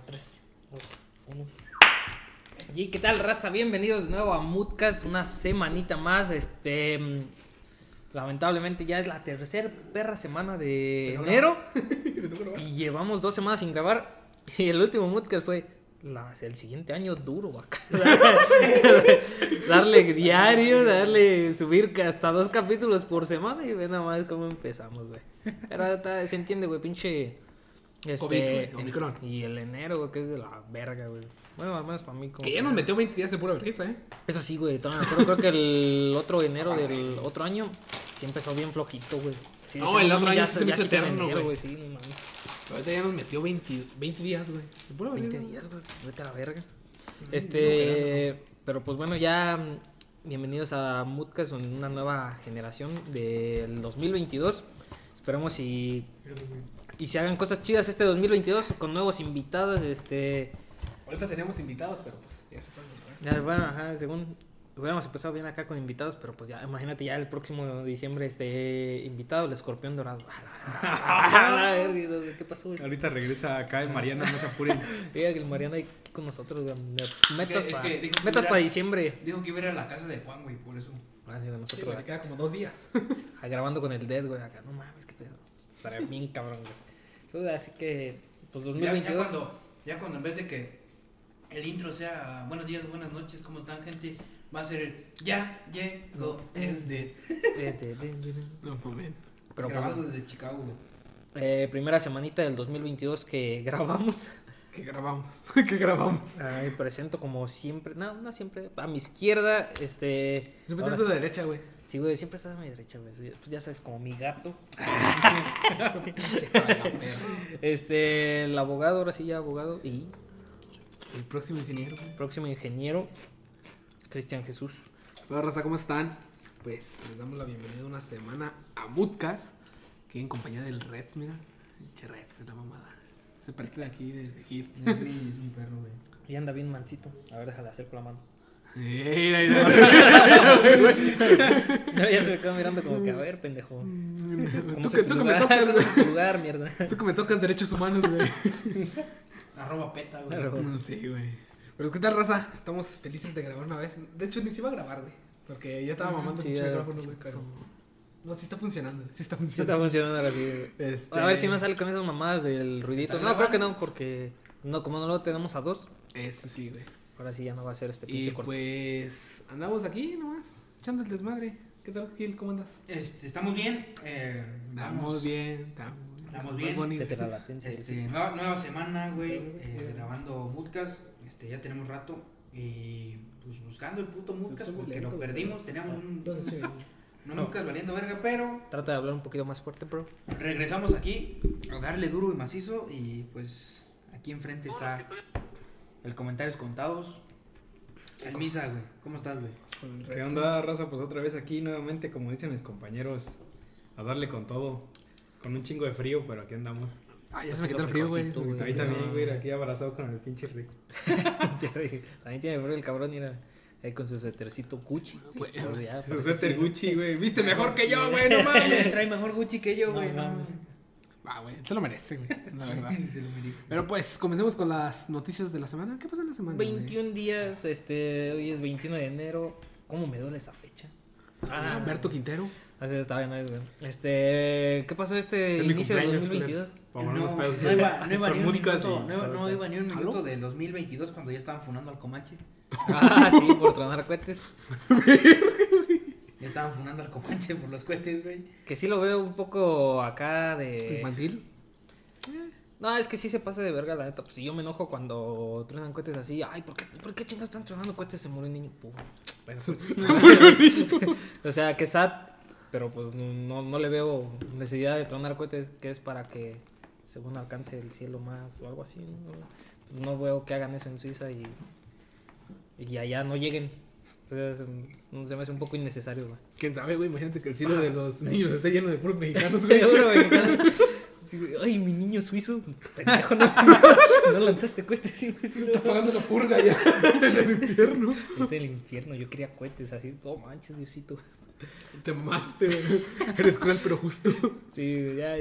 Va, 3, 2, 1. Y qué tal, raza, bienvenidos de nuevo a Moodcast, una semanita más. Este, mm, lamentablemente ya es la tercera perra semana de enero y llevamos dos semanas sin grabar. Y el último Moodcast fue la- el siguiente año duro, vaca. darle diario, darle subir hasta dos capítulos por semana y ve nada más cómo empezamos, güey. Pero se entiende, güey, pinche. Este, COVID, güey, Omicron. Y el enero, güey, que es de la verga, güey. Bueno, al menos para mí. Como Que ya nos metió 20 días de pura vergüenza, ¿eh? Eso sí, güey. todavía me acuerdo, creo que el otro enero del otro año sí empezó bien flojito, güey. Sí, No, el otro año ya sí se me hizo eterno, güey. Sí, no mames. Ahorita ya nos metió 20, 20 días, güey. De pura 20 vergüenza. días, güey. Vete a la verga. Este. Pero pues bueno, ya. mm, Bienvenidos a Moodcast, una nueva generación del 2022. Esperemos y. Y se hagan cosas chidas este 2022 con nuevos invitados. Este. Ahorita teníamos invitados, pero pues ya se güey. Ya, bueno, ajá, según hubiéramos empezado bien acá con invitados, pero pues ya, imagínate ya el próximo diciembre este invitado, el escorpión dorado. ¿Qué pasó? güey? Ahorita regresa acá el Mariana, no se apuren. Mira que el Mariana aquí con nosotros, güey. Metas Es para que dijo que metas era- pa' diciembre. Dijo que iba a ir a la casa de Juan, güey, por eso. Ah, sí, de Sí, nosotros güey, acá, queda como dos días. ah, grabando con el Dead, güey, acá. No mames, qué pedo. Estaría bien cabrón, güey. Pues, así que, pues Ya, ya 2022. cuando, ya cuando en vez de que el intro sea buenos días, buenas noches, ¿cómo están, gente? Va a ser el ya llegó el de. No, mames. Pero pues, grabando desde Chicago, eh, primera semanita del 2022 que grabamos. ¿Qué grabamos? ¿Qué grabamos? Ay, presento como siempre, no, no siempre, a mi izquierda, este... Siempre a la derecha, güey. Sí, güey, siempre estás a mi derecha, güey, pues ya sabes, como mi gato. Este, el abogado, ahora sí ya abogado, y El próximo ingeniero, güey. próximo ingeniero, Cristian Jesús. Hola, raza, ¿cómo están? Pues les damos la bienvenida una semana a Moodcast. Que en compañía del Reds, mira. Che Reds, es la mamada. Se parte de aquí, de, de. Es mi, es mi perro, güey. Y anda bien mansito, a ver, déjale hacer con la mano. Mira, mira, mira. ya se me quedó mirando como que, a ver, pendejo. ¿Cómo Tú que, tú que me tocas, ¿Cómo güey. es tu lugar, mierda? Tú que me tocas derechos humanos, güey. Arroba peta, güey. No, sí, güey. Pero es que tal, raza. Estamos felices de grabar una vez. De hecho, ni se iba a grabar, güey. Porque ya estaba mamando sí, el micrófono, güey. Pero... No, sí está funcionando. Sí está Sí está funcionando. funcionando ahora sí. güey. Este, A ver si me sale con esas mamadas del ruidito. ¿Está No, creo que no, porque no, como no lo tenemos a dos, Eso sí, güey. Ahora sí ya no va a ser este Y pinche corte. pues andamos aquí nomás, echando el desmadre. ¿Qué tal, Gil? ¿Cómo andas? Este, estamos bien. Eh, Estamos bien, estamos, Estamos bien. Este, nueva, nueva semana, güey, eh, grabando Moodcast. Este, ya tenemos rato. Y pues buscando el puto muy porque lento, lo perdimos. Teníamos un, No. Moodcast valiendo verga, pero Trata de hablar un poquito más fuerte, bro. regresamos aquí a darle duro y macizo. Y pues aquí enfrente está el comentarios contados. El Misa, güey. ¿Cómo estás, güey? Con el ¿Qué onda, raza? Pues otra vez aquí nuevamente, como dicen mis compañeros, a darle con todo. Con un chingo de frío, pero aquí andamos. Ah, ya se me quitó el frío, güey. El frío. también, güey, aquí abrazado con el pinche Rick. También tiene frío el cabrón y era ahí con su suétercito Gucci. Güey, Pues Su parece suéter. Gucci, güey. Viste mejor que yo, güey, no mames. trae mejor Gucci que yo, güey. No, mames. Ah, güey, se lo merece, güey, la verdad. Se lo merece. Pero pues, comencemos con las noticias de la semana. ¿Qué pasó en la semana? güey? 21 días, este, hoy es 21 de enero. ¿Cómo me duele esa fecha? Ah, Humberto Quintero. Así está bien, ahí, güey. Este, ¿qué pasó este Es inicio de cumpleaños, 2022? culeros. Vamos a No, iba, no iba Con ni un minuto, no, del 2022 cuando ya estaban funando al Comanche. Ah, sí, por tronar cohetes. Ya estaban funando al Comanche por los cohetes, güey. Que sí lo veo un poco acá de... Infantil. No, es que sí se pasa de verga, la neta. Pues si yo me enojo cuando truenan cohetes así. Ay, ¿por qué, ¿por qué chingados están tronando cohetes? Se murió un niño. Pum. Bueno, pues, o sea, que sad. Pero pues no, no le veo necesidad de tronar cohetes, que es para que según alcance el cielo más o algo así. No, No veo que hagan eso en Suiza y, y allá no lleguen. O sea, es un- no se me hace un poco innecesario, güey. ¿Quién sabe, güey? Imagínate que el cielo de los niños esté lleno de puros mexicanos, güey. Sí. Ay, mi niño suizo. Pendejo, no, no lanzaste cohetes. Sí, Está pagando la purga ya en el infierno. Es el infierno. Yo quería cohetes así. No manches, Diosito. Te mamaste, güey. Eres cruel, pero justo. Sí, ya.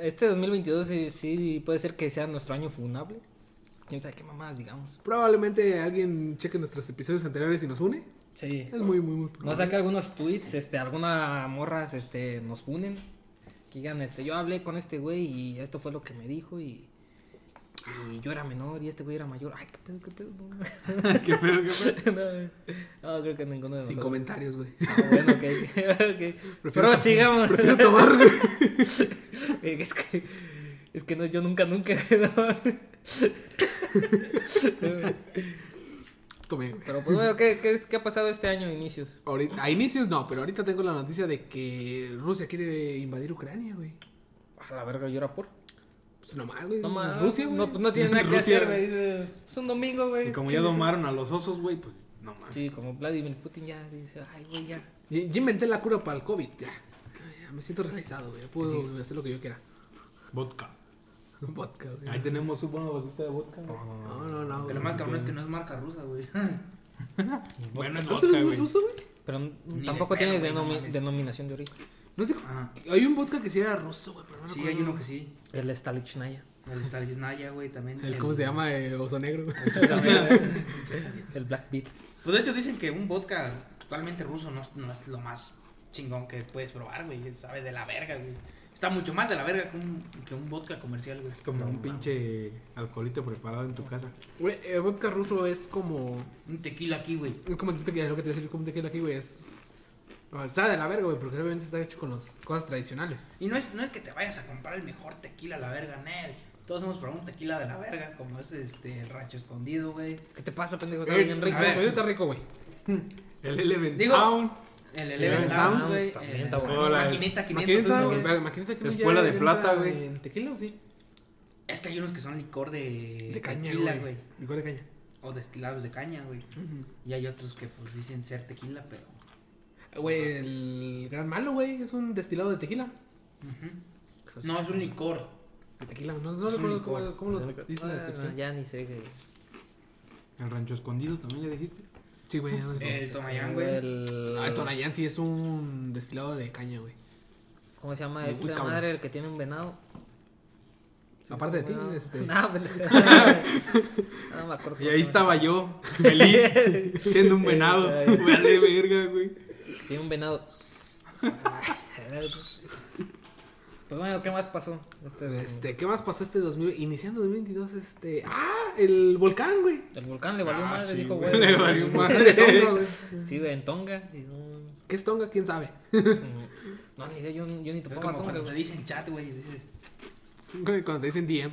Este 2022 sí, sí puede ser que sea nuestro año funable. quién sabe qué mamadas, digamos. Probablemente alguien cheque nuestros episodios anteriores y nos une. Sí. Es muy, muy, muy. No saque algunos tweets, este, alguna morras, este, nos unen. Que digan, este, yo hablé con este güey y esto fue lo que me dijo y. Y yo era menor y este güey era mayor. Ay, qué pedo, qué pedo. ¿Qué pedo, qué pedo? no, no, creo que ninguno de Sin nosotros. comentarios, güey. Ah, bueno, ok. Prefiero Pero sigamos. Prefiero tomar, güey. Es que, es que no, yo nunca, nunca. ¿no? Tomé, güey. Pero pues bueno, ¿qué, qué, qué ha pasado este año, inicios? Ahorita, a inicios no, pero ahorita tengo la noticia de que Rusia quiere invadir Ucrania, güey. A la verga, llora por. Pues nomás, güey. No más. Rusia, güey. No, pues no tiene nada que Rusia. hacer, güey. Dice, es un domingo, güey. Y como ya domaron a los osos, güey, pues no mames. Sí, como Vladimir Putin ya dice, ay, güey, ya. Ya ya inventé la cura para el COVID, ya. Ya me siento realizado, güey. Puedo hacer lo que yo quiera. Vodka. Vodka, güey. Ahí tenemos un buena botita de vodka. No, no, no. Que güey. lo más cabrón es que no es marca rusa, güey. Bueno, es ¿No se vodka, güey. ruso, güey? Pero tampoco de tiene denominación de origen. No sé. Hay un vodka que sí era ruso, güey, pero no Sí, hay uno que sí. El Stalichnaya. El Stalinaya, güey, también. El, ¿Cómo se llama? El oso negro, güey. El Black Beat. Pues de hecho dicen que un vodka totalmente ruso no, no es lo más chingón que puedes probar, güey. Sabe de la verga, güey. Está mucho más de la verga que un, que un vodka comercial, güey. Es como un pinche alcoholito preparado en tu casa. Güey, el vodka ruso es como. Un tequila aquí, güey. Es como un tequila, lo que te decía, es como un tequila aquí, güey. Es. o sea, de la verga, güey, porque obviamente está hecho con las cosas tradicionales. Y no es, no es que te vayas a comprar el mejor tequila a la verga, Nel. Todos hemos probado un tequila de la verga, como es este el rancho escondido, güey. ¿Qué te pasa, pendejo? Está Eh, bien rico. está rico, güey. El Eleven Digo- Town. El Eleven Towns, güey. también el- está bueno. la Maquinita 500. Maquinita, que Espuela de plata, güey. ¿En tequila o sí? Es que hay unos que son licor de, De caña, tequila, güey. Licor de caña. O destilados de caña, güey. Y hay otros que pues dicen ser tequila, pero. Güey, el gran malo, güey, es un destilado de tequila. No, es un licor. De tequila, no, no Es un recuerdo licor. cómo, cómo lo dice la Ah, descripción. ya ni sé. güey. El rancho escondido también ya dijiste. Sí, güey, ya El Tonayán, güey. El... Ah, el Tonayán sí es un destilado de caña, güey. ¿Cómo se llama Muy esta cabrón. madre el que tiene un venado? Aparte de ti, No, este. No, pendejo. no me acuerdo. Y ahí estaba yo, feliz, siendo un venado. Vale, verga, güey. Tiene un venado. Pues bueno, ¿qué más pasó? Este, Este, ¿qué más pasó este 2000? Iniciando 2022, este. ¡Ah! El volcán, güey. El volcán le valió Ah, madre, sí, dijo, güey, le valió madre. Tonga, güey. Sí, güey, en Tonga. y no- ¿Qué es Tonga? ¿Quién sabe? No, ni idea, yo, yo ni Es tocaba como Tonga, cuando te dicen chat, güey. Dices, Cuando te dicen DM.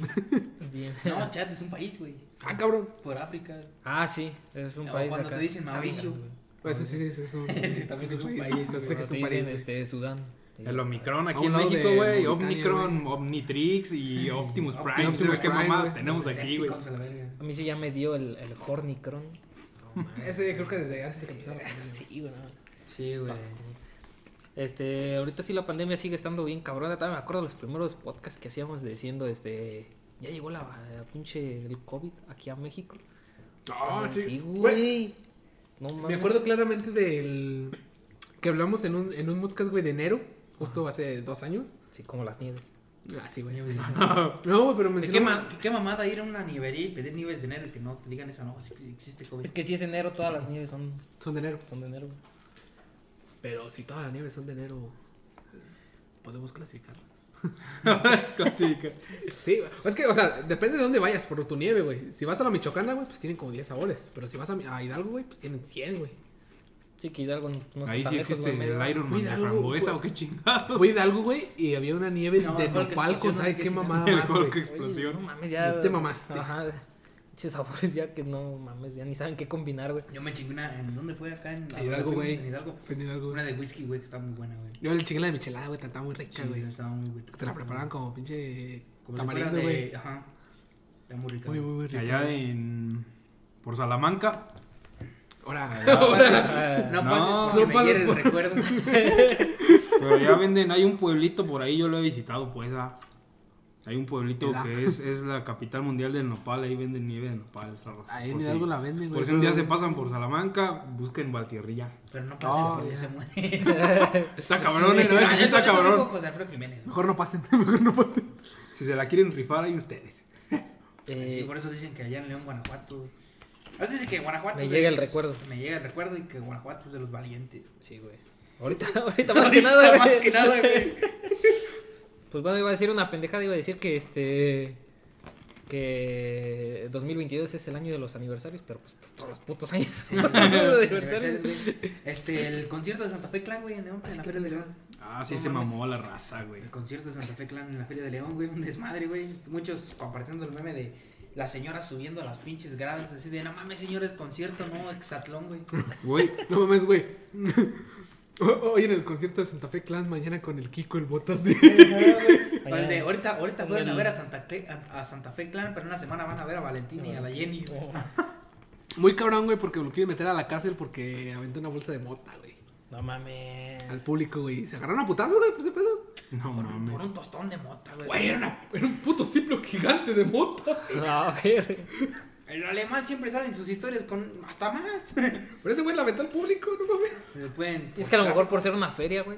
Bien. no, chat es un país, güey. Ah, cabrón. Por África. Ah, sí, es un O país cuando acá. te dicen Mauricio. güey. Pues sí, sí, sí, es un. Sí, también es un país, Yo sé que es un país. este, Sudán. El Omicron aquí en México, güey. Omicron, Omnitrix y Optimus Optimus Prime. ¿Sabes qué mamá tenemos aquí, güey? A mí sí ya me dio el, el Hornicron. No, mames. Ese creo que desde antes de que empezara. Sí, güey. Sí, güey. Este, ahorita sí la pandemia sigue estando bien cabrona. Todavía me acuerdo de los primeros podcasts que hacíamos diciendo, este, ya llegó la, la pinche el COVID aquí a México. Ah, sí. Sí, Güey, güey. No mames. Me acuerdo claramente del. Que hablamos en un, en un podcast, güey, de enero. Justo hace dos años. Sí, como las nieves. Ah, sí, güey. No, güey, pero ¿De qué, ma- qué mamada ir a una nievería y pedir nieves de enero y que no te digan esa no, que existe COVID? Es que si es enero, todas las nieves son, Son de enero. son de enero. güey. Pero si todas las nieves son de enero. Podemos clasificarlas. Sí, es que, o sea, depende de dónde vayas por tu nieve, güey. Si vas a la Michoacana, güey, pues tienen como 10 sabores. Pero si vas a, a Hidalgo, güey, pues tienen 100, güey. Sí, que Hidalgo no no Ahí sí lejos, existe güey, el Iron Man de frambuesa güey. o qué chingados. Fui Hidalgo, güey, y había una nieve No, de nopal con explosión, sabe no sé qué qué mamada más, güey. Explosión. no mames, ya. Ya te mamaste. Ajá. Pinches sabores ya que no mames, ya ni saben qué combinar, güey. Yo me chingué una. ¿En dónde fue acá? En Hidalgo, güey. En Hidalgo. Fue en Hidalgo, Una de whisky, güey, que está muy buena, güey. Yo el chingue la de michelada, güey, estaba muy rica, Sí, güey. estaba muy buena. Te la preparaban como pinche tamarindo, güey. Ajá. Está muy rica. Muy, muy, muy rica. Allá en. Por Salamanca. Ahora, Ah, No, No, pases no me pases por- recuerdo. Pero ya venden, hay un pueblito por ahí, yo lo he visitado, pues. ah. Hay un pueblito que es, es la capital mundial del nopal, ahí venden nieve de nopal. ahí en si- Hidalgo la venden, güey. Por si un día se pasan por Salamanca, busquen Valtierrilla. Pero no pases Oh, porque ya. se muere. Está cabrón, ¿eh? ¿no? Ah, sí está cabrón. José Alfredo Jiménez. ¿no? Mejor no pasen, mejor no pasen. Si se la quieren rifar, ahí ustedes. Eh, sí, por eso dicen que allá en León, Guanajuato. Güey. A veces dicen que Guanajuato. Me llega el recuerdo. Me llega el recuerdo y que Guanajuato es de los valientes. Sí, güey. Ahorita, ahorita más que nada, Más güey. que nada, güey. Pues bueno, iba a decir una pendejada, iba a decir que este. Que 2022 es el año de los aniversarios, pero pues todos los putos años Sí, de aniversarios. Este, el concierto de Santa Fe Clan, güey, en León, en la Feria de León. Ah, sí No se mames. mamó la raza, güey. El concierto de Santa Fe Clan en la Feria de León, güey, un desmadre, güey. Muchos compartiendo el meme de la señora subiendo a las pinches gradas, así de, no mames, señores, concierto, no, exatlón, güey. Güey, No mames, güey. Hoy en el concierto de Santa Fe Clan, mañana con el Kiko, el Botas. De, ahorita, ahorita fueron a ver a Santa, Fe, a, a Santa Fe Clan, pero en una semana van a ver a Valentina y a la Jenny. Muy cabrón, güey, porque lo quieren meter a la cárcel porque aventó una bolsa de mota, güey. No mames. Al público, güey. Se agarraron a putazos, güey, por ese pedo. No Por, un- por mames. un tostón de mota, güey. Güey, era, una- era un puto ciplo gigante de mota. No, güey. El alemán siempre sale en sus historias con hasta más. Pero ese güey la aventó al público, no mames. Se pueden. Es que a lo mejor por ser una feria, güey.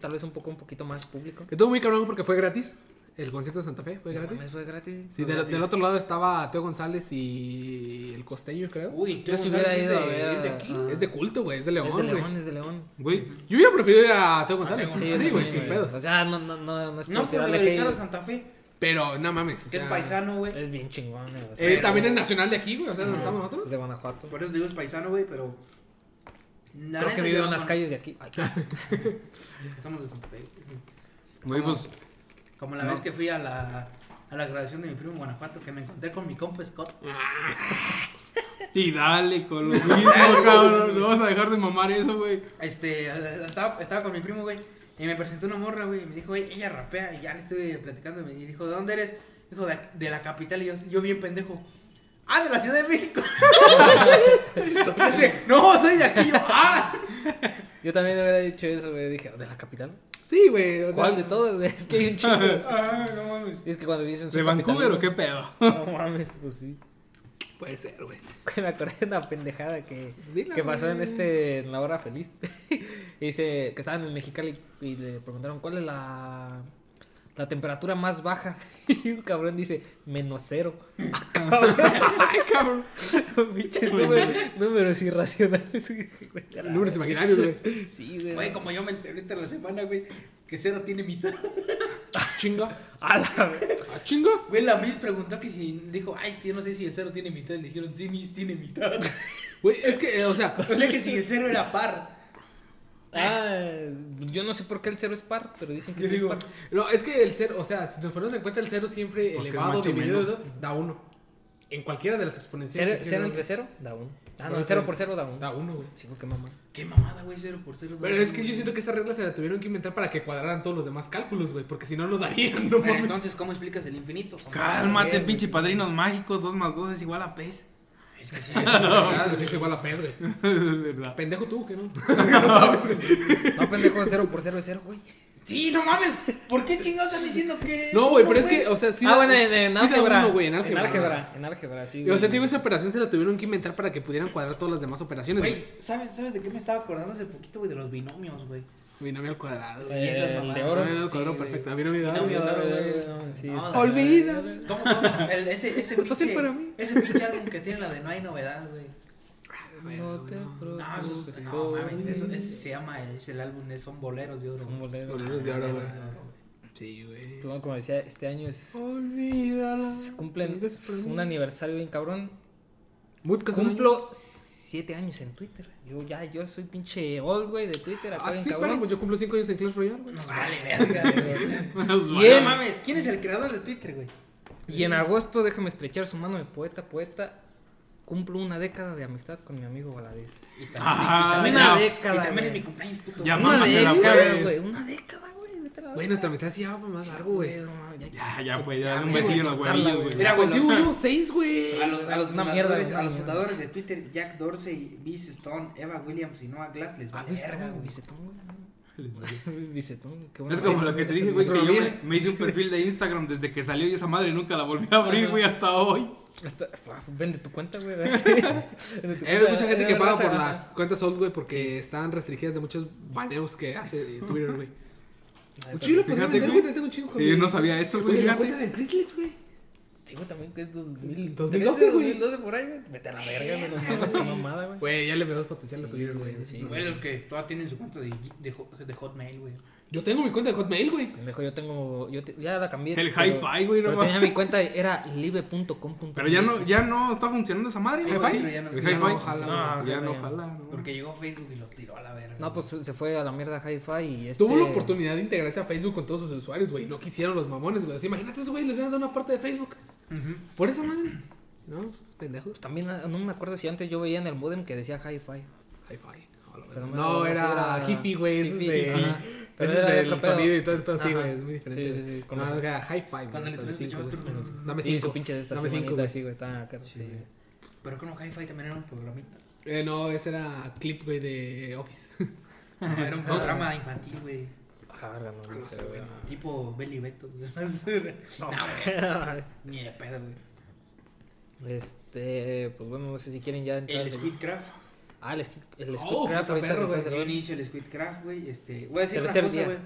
Tal vez un poco, un poquito más público. Estuvo muy cabrón porque fue gratis. El concierto de Santa Fe fue No gratis. mames, fue gratis. Sí, del, del otro lado estaba Teo González y el costeño, creo. Uy, Yo tú si hubiera ido a de- ver es de aquí. Es de culto, güey. Es de León, es de. León, es de León. Güey, Yo hubiera preferido ir a Teo González. Teo Sí, güey, sí, sin pedos. O sea, no, no, no, no es por No, tirarle dedicar a hate. Santa Fe, Pero, no mames. o es paisano, güey. Es bien chingón. güey, o sea, eh, También es nacional de aquí, güey. O sea, ¿dónde estamos Es nosotros? de Guanajuato. Por eso digo es paisano, güey, pero. Creo que vive yo en no- las calles de aquí. Somos de Santa Fe. Como- pues. Como la No. vez que fui a la, a la graduación de mi primo en Guanajuato, que me encontré con mi compa Scott. Y dale con lo mismo, cabrón. No vas a dejar de mamar eso, güey. Este, estaba, estaba con mi primo, güey. Y me presentó una morra, güey. Y me dijo, güey, ella rapea. Y ya le estuve platicando. Y dijo, ¿de dónde eres? Dijo, de, de la capital. Y yo, yo bien pendejo. Ah, de la Ciudad de México. Dice, no, soy de aquí. Yo, ah. Yo también hubiera dicho eso, güey. Dije, ¿de la capital? Sí, güey. O sea, ¿Cuál de todos? Es que hay un chingo. Ah, no mames. Es que cuando dicen ¿De Vancouver o qué pedo? No mames, pues sí. Puede ser, güey. Me acordé de una pendejada que, Dila, que pasó en este en la hora feliz. y dice que estaban en Mexicali y le preguntaron cuál es la, la temperatura más baja. Y un cabrón dice, menos cero. Ay, cabrón. Pinches números, números irracionales. Números imaginarios, güey. Sí, güey. Güey, como yo me enteré ahorita la semana, güey, que cero tiene mitad. Chinga. A la vez. Ah, chinga. Güey, la Miss preguntó que si. Dijo, ay, es que yo no sé si el cero tiene mitad. Le dijeron, sí, Miss tiene mitad. Güey, es que, eh, o sea, O sea que si el cero era par. Ah, yo no sé por qué el cero es par, pero dicen que Yo sí digo, es par. no, es que el cero, o sea, si nos ponemos en cuenta el cero siempre Porque elevado dividido da uno. En cualquiera de las exponenciales. Cero, entre cero, da uno. Ah, no, cero por cero da uno. Da uno, güey. Chico, qué mamá. Qué mamada, güey, cero por cero. Pero es que yo siento que esa regla se la tuvieron que inventar para que cuadraran todos los demás cálculos, güey. Porque si no, no darían, no Pero mames. entonces, ¿cómo explicas el infinito? Cálmate, pinche padrinos mágicos. 2 más 2 es igual a pez. Es que sí, pues es igual a pez, güey. Pendejo tú, que no. no sabes, güey. No, pendejo, cero por cero es cero, güey. Sí, no mames. ¿Por qué chingados están diciendo que.? No, güey, pero es que, o sea, sí. ah, bueno, en, en sí da álgebra. uno, güey, en álgebra. En álgebra, en álgebra, sí. O sea, digo, esa operación se la tuvieron que inventar para que pudieran cuadrar todas las demás operaciones, güey. Güey, ¿sabes, ¿sabes de qué me estaba acordando hace poquito, güey? De los binomios, güey. Binomio al cuadrado. Sí, esas el de oro. Binomio al Sí, cuadrado, güey. perfecto. Binomio de oro. Binomio de oro, güey. Sí, No, Olvida. ¿Cómo, cómo? El- ese, ese, Es fácil pinche- para mí. ese pinche álbum que tiene la de No hay novedad, güey. No te No, eso, preocupes, no, mames, eso, ese se llama, es el álbum, es- son boleros de oro. Son boleros. Boleros de oro, güey. Sí, güey. Como- Como decía, este año es. Olvídala. Cumplen un aniversario bien cabrón. Cumplo siete años en Twitter. Yo ya, yo soy pinche old, güey, de Twitter. Acá Ah, bien sí, pero pues yo cumplo 5 años en Clash Royale, güey. Nos vale verga, güey. Y en- No mames, ¿quién es el creador de Twitter, güey? Y en agosto, déjame estrechar su mano de poeta, poeta. Cumplo una década de amistad con mi amigo Valadez. Y también, Ah, y también, una y década, también güey. es mi cumpleaños, puto. Ya. Una década, güey. Una década, güey. vete a la Güey, nuestra amistad sí ya va más largo, güey. ya- Ya, pues, ya, un besillo en los huevillos, güey. Mira, güey, Contigo llevo 6, güey. A los, a los Una fundadores, mierda, a los fundadores de Twitter, Jack Dorsey, Biz Stone, Eva Williams y Noah Glass les Ah, vale Bicetón, verga, güey. Bueno. Es como lo que te dije, güey, que yo me, hice un perfil de Instagram desde que salió y esa madre nunca la volví a abrir, güey, hasta hoy. Hasta- ah, Vende tu cuenta, güey. Vende tu Hay cuenta, mucha gente que eh, paga raza. por las cuentas old, güey, porque están restringidas de muchos baneos que hace Twitter, güey. Ay, Un pero- chido, pues, Fíjate, güey. tengo un chingo Eh, mi- no sabía eso, güey, la fíjate. cuenta de Chrislex, güey. Sí, güey, también que es 2000, 2012, güey. 2012 por ahí, güey. Vete a la verga, güey. No mames, qué mamada, güey. Güey, ya le veo potencial a Twitter, güey. sí. Güey, los que todavía tienen su cuenta de, de, de Hotmail, güey. Yo tengo mi cuenta de Hotmail, güey. Yo tengo. Yo te- ya la cambié. El hi-fi, güey, no Pero tenía mi cuenta, era live.com. Pero ya no, ya no está funcionando esa madre. ¿Hi-Fi? güey. Sí, ya no- El Ya hi-fi. no jala, No, güey. Ya no jala. no. Porque llegó Facebook y lo tiró a la verga. No, pues se fue a la mierda hi-fi y este. Tuvo la oportunidad de integrarse a Facebook con todos sus usuarios, güey. No quisieron los mamones, güey. Así, imagínate esos güeyes les hubieran dado una parte de Facebook. Por esa madre. No, pues pendejos. También ah, no me acuerdo si antes yo veía en el modem que decía hi-fi. Hi-Fi. No, no, era era hippie, güey. Es. Pero Pero era del sonido y todo el pedo, sí, güey. Es muy diferente. Sí, sí, sí, con No, no, era hi-fi, güey. Cuando le Dame tuviste cinco, Dame Sí, cinco. su pinche de esta Dame cinco, güey. sí, güey, está caro. Sí. Pero que no, Hi-Fi también era un programita. Eh, no, ese era clip, güey, de Office. No, era un programa infantil, güey. A la verga, no, no sé, güey. Tipo Belly Beto, güey. No, No, güey. Ni de pedo, güey. Este, pues bueno, no sé si quieren ya entrar. El Squidcraft. Ah, el, Squid- el Oh, Squidcraft ahorita perro, se güey. Yo inicio el Squidcraft, güey. Este, voy a decir una Tercer cosa, güey.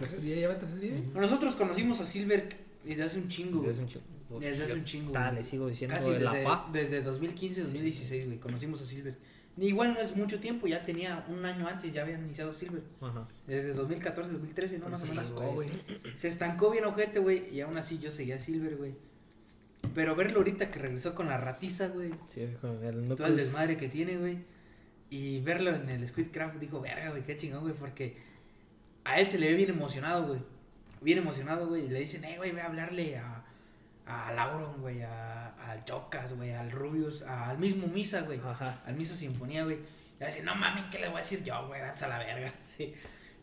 ¿Tercer día? ¿Ya va tercer día? Nosotros conocimos a Silver desde hace un chingo, güey. Desde un chingo. Desde hace un chingo, ta, le sigo diciendo Casi de la desde, PA. desde 2015, 2016, güey. Conocimos a Silver. Igual no es mucho tiempo, ya tenía un año antes, ya habían iniciado Silver. Ajá. Desde 2014, 2013, ¿no? Pero Más se o menos. estancó, güey. Se estancó bien ojete, güey. Y aún así yo seguía Silver, güey. Pero verlo ahorita que regresó con la ratiza, güey. Sí, con el Todo el desmadre que tiene, güey. Y verlo en el Squidcraft, dijo, verga, güey, qué chingón, güey. Porque a él se le ve bien emocionado, güey. Bien emocionado, güey. Y le dicen, eh, güey, ve a hablarle a, a Lauron, güey. A, al Chocas, güey. Al Rubius. Al mismo Misa, güey. Ajá. Al mismo Sinfonía, güey. Y le dicen, no mames, ¿qué le voy a decir yo, güey? Váyanse a la verga. Sí.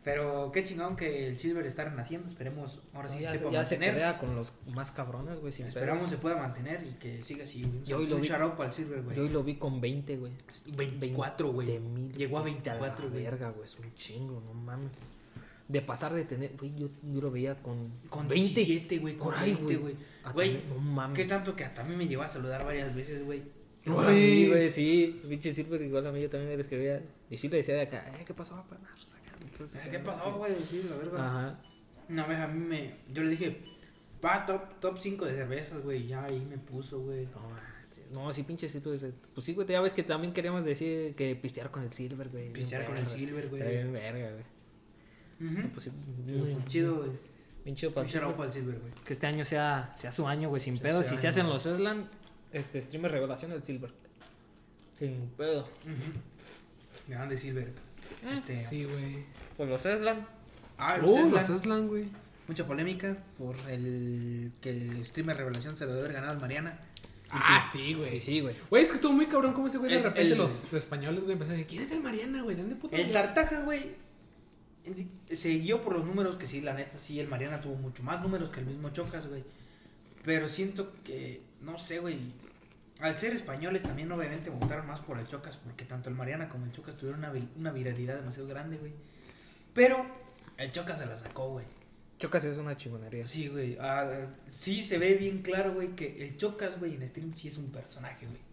Pero qué chingón que el Silver está renaciendo. Esperemos ahora sí ya se se, pueda se mantener. crea con los más cabrones, güey, Esperamos pedos. se pueda mantener y que siga así. güey. Yo hoy lo un vi- para el Silver, güey. Yo hoy lo vi con 20, güey. 24, güey. 20 mil. Llegó a Vete 24, la güey. verga, güey, es un chingo, no mames. De pasar de tener, güey, yo, yo lo veía con, Con 20. 17, güey. Con por ahí, 20, güey. A Güey, tener- no mames. ¿Qué tanto que hasta a mí me llegó a saludar varias veces, güey? Igual a mí, güey, sí. Pinche Silver, igual a mí yo también le escribía. Y sí le decía de acá, eh, ¿qué pasó, pana? Entonces, ¿Qué pasó, güey? Sí, la verdad. Ajá. Una vez a mí me. Yo le dije, va, top, top 5 de cervezas, güey. Ya ahí me puso, güey. No, no, sí, pinche Silver. Pues sí, güey, ya ves que también queríamos decir que pistear con el Silver, güey. Pistear con el Silver, güey. Verga, güey. No, pues sí, bien, pues, Chido, güey. bien chido para el Silver. güey. Que este año sea, sea su año, güey, sin pedo. Si se hacen los Eslan, este, streamer revelación del Silver. Sin pedo. Ujú. Grande Silver. Ah, Este, Sí, güey. Pues los Eslan. Ah, los Uh, los Aslan, güey. Mucha polémica por el que el streamer revelación se lo debe haber ganado al Mariana. Ah, sí, güey. Sí, güey. Güey, es que estuvo muy cabrón como ese güey de El- repente el- los españoles, güey, empezaron a decir, ¿quién es el Mariana, güey? ¿De dónde puto? El Tartaja, güey, se guió por los números que sí, la neta, sí, el Mariana tuvo mucho más números que el mismo Chocas, güey. Pero siento que, no sé, güey, al ser españoles también obviamente votaron más por el Chocas porque tanto el Mariana como el Chocas tuvieron una, una viralidad demasiado grande, güey. Pero el Chocas se la sacó, güey. Chocas es una chingonería. Sí, güey. ah, sí se ve bien claro, güey, que el Chocas, güey, en stream sí es un personaje, güey.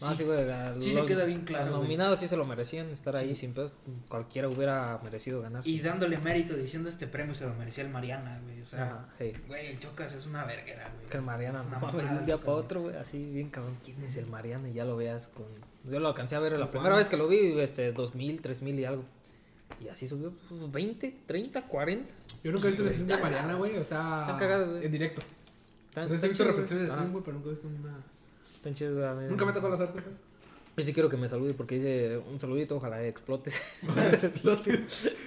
No, sí, güey. la- sí se los- queda bien claro, Los güey. nominados sí se lo merecían estar ahí Sí. sin pedos. Cualquiera hubiera merecido ganar. Y dándole mérito diciendo este premio se lo merecía el Mariana, güey. O sea, Ajá, hey. güey, el Chocas es una verguera, güey. Es que el Mariana, Una no mames, de un día para otro, güey, así bien cabrón. ¿Quién es el Mariana? Y ya lo veas con. Yo lo alcancé a ver la ¿Con primera vez que lo vi, este, 2000, 3000 y algo. Y así subió, pues, 20, 30, 40. Yo nunca he visto el stream de Mariana, güey. O sea, Está cagado, güey. en directo. Tan- O sea, sí tan he visto repeticiones de stream, güey, pero nunca he visto una. Nunca me tocó la suerte, pues. Yo sí quiero que me salude porque dice un saludito, ojalá explotes.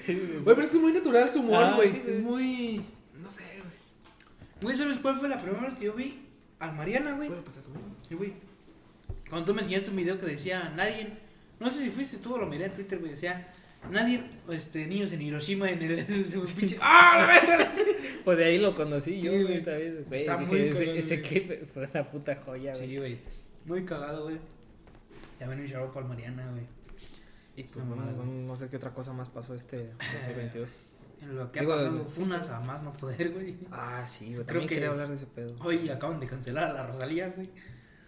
Güey, pero es muy natural su humor, Ah, güey. sí, es muy. No sé, güey. Güey, ¿sabes cuál fue la primera vez que yo vi al Mariana, güey? Puede pasar conmigo. Sí, güey. Cuando tú me enseñaste un video que decía, nadie, no sé si fuiste tú o lo miré en Twitter, güey, decía, nadie, este, niños en Hiroshima en el... pinche- ¡Ah, la! Pues de ahí lo conocí yo, güey, también. Güey, Está dije, muy ese, cabrón, ese clip fue una puta joya, güey. Sí, güey. Muy cagado, güey. Ya ven un out para Mariana, güey. Y pues, no, no, no sé qué otra cosa más pasó este 2022. En lo que Digo, ha pasado, funas a más no poder, güey. Ah, sí, güey. Creo que- quería hablar de ese pedo. Hoy acaban de cancelar a la Rosalía, güey.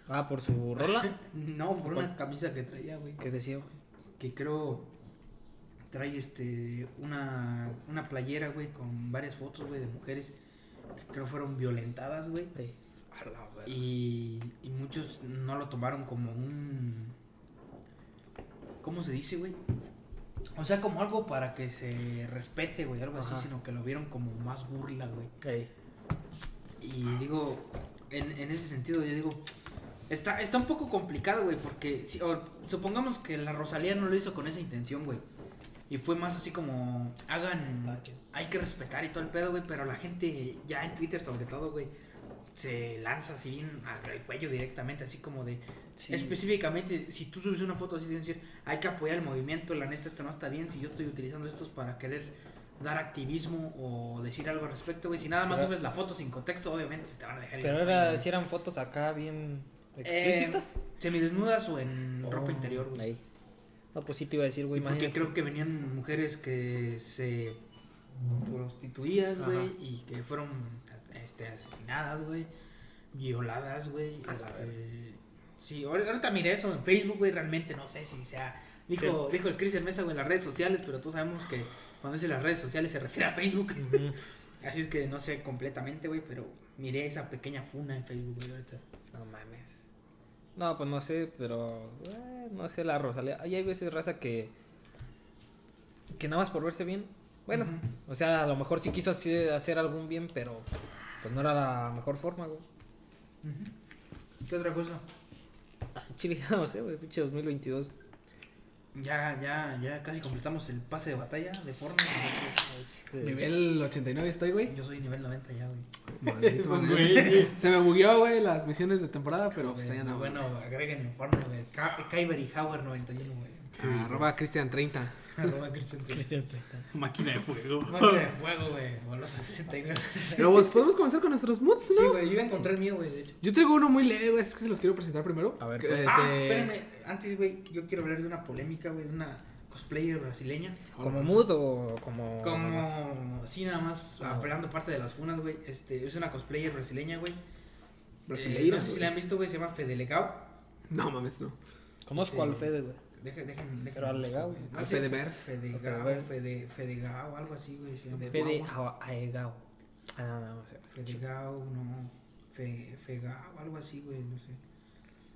Ah, por su rola. No, por ¿Cuál? una camisa que traía, güey. ¿Qué decía? güey? que creo trae este una, una playera, güey, con varias fotos, güey, de mujeres que creo fueron violentadas, güey. Y, y muchos no lo tomaron como un... ¿Cómo se dice, güey? O sea, como algo para que se respete, güey, algo Ajá. así, sino que lo vieron como más burla, güey. Ey, Y digo, en, en ese sentido, yo digo, está, está un poco complicado, güey, porque si, o supongamos que la Rosalía no lo hizo con esa intención, güey. Y fue más así como, hagan, hay que respetar y todo el pedo, güey, pero la gente ya en Twitter sobre todo, güey, se lanza así en- al cuello directamente, así como de, sí. específicamente, si tú subes una foto así, tienes que decir, hay que apoyar el movimiento, la neta esto no está bien, si yo estoy utilizando estos para querer dar activismo o decir algo al respecto, güey, si nada más Pero- subes la foto sin contexto, obviamente se te van a dejar Pero era, si eran fotos acá bien Eh, explícitas. semidesnudas o en Oh, ropa interior, güey. Ahí. No, pues sí te iba a decir, güey, porque creo que venían mujeres que se prostituían, güey, y que fueron este, asesinadas, güey, violadas, güey. Este, sí, ahor- ahorita miré eso en Facebook, güey, realmente no sé si sea... Dijo, dijo el Cristian Mesa, güey, en las redes sociales, pero todos sabemos que cuando dice las redes sociales se refiere a Facebook. Así es que no sé completamente, güey, pero miré esa pequeña funa en Facebook, güey, ahorita. No mames. No, pues no sé, pero. eh, no sé, la Rosalía. Ahí hay veces raza que. Que nada más por verse bien. Bueno, o sea, a lo mejor sí quiso hacer, hacer algún bien, pero. Pues no era la mejor forma, güey. ¿Qué otra cosa? Chile, no sé, güey, pinche 2022. Ya, ya, ya casi completamos el pase de batalla de Fortnite. Nivel 89 estoy, güey. Yo soy nivel 90 ya, güey. Maldito, Pues, güey. Se me bugueó, güey, las misiones de temporada, pero pues Bueno, andamos. bueno, agreguen en Fortnite, güey. Kyber y Hauer 91, güey. Ah, Arroba Cristian 30. Arroba Cristian. Cristian Máquina de fuego. Máquina de fuego, güey. Golosa 69. Pero pues podemos comenzar con nuestros moods, Sí, ¿no? güey. Yo iba a encontrar el mío, güey, de hecho. Yo traigo uno muy leve, güey, es que se los quiero presentar primero. A ver, Este, pues. Ah, espérenme. Antes, güey, yo quiero hablar de una polémica, güey, de una cosplayer brasileña. ¿Como mood o como.? Como, sí, nada más, Ah. hablando parte de las funas, güey. Este, es una cosplayer brasileña, güey. Brasileira, Eh, no sé si güey. la han visto, güey, se llama Fedelegao. No mames, no. Conozco Sí. al Fede, güey. Dejen, dejen, dejen. Pero al Fedevers. Fedegao. Fede, Fedegao, algo así, güey. se llama. Fede Aegao. Ah, no, no, no sé. Fedegao, no. Fe, Fegao, algo así, güey, no sé.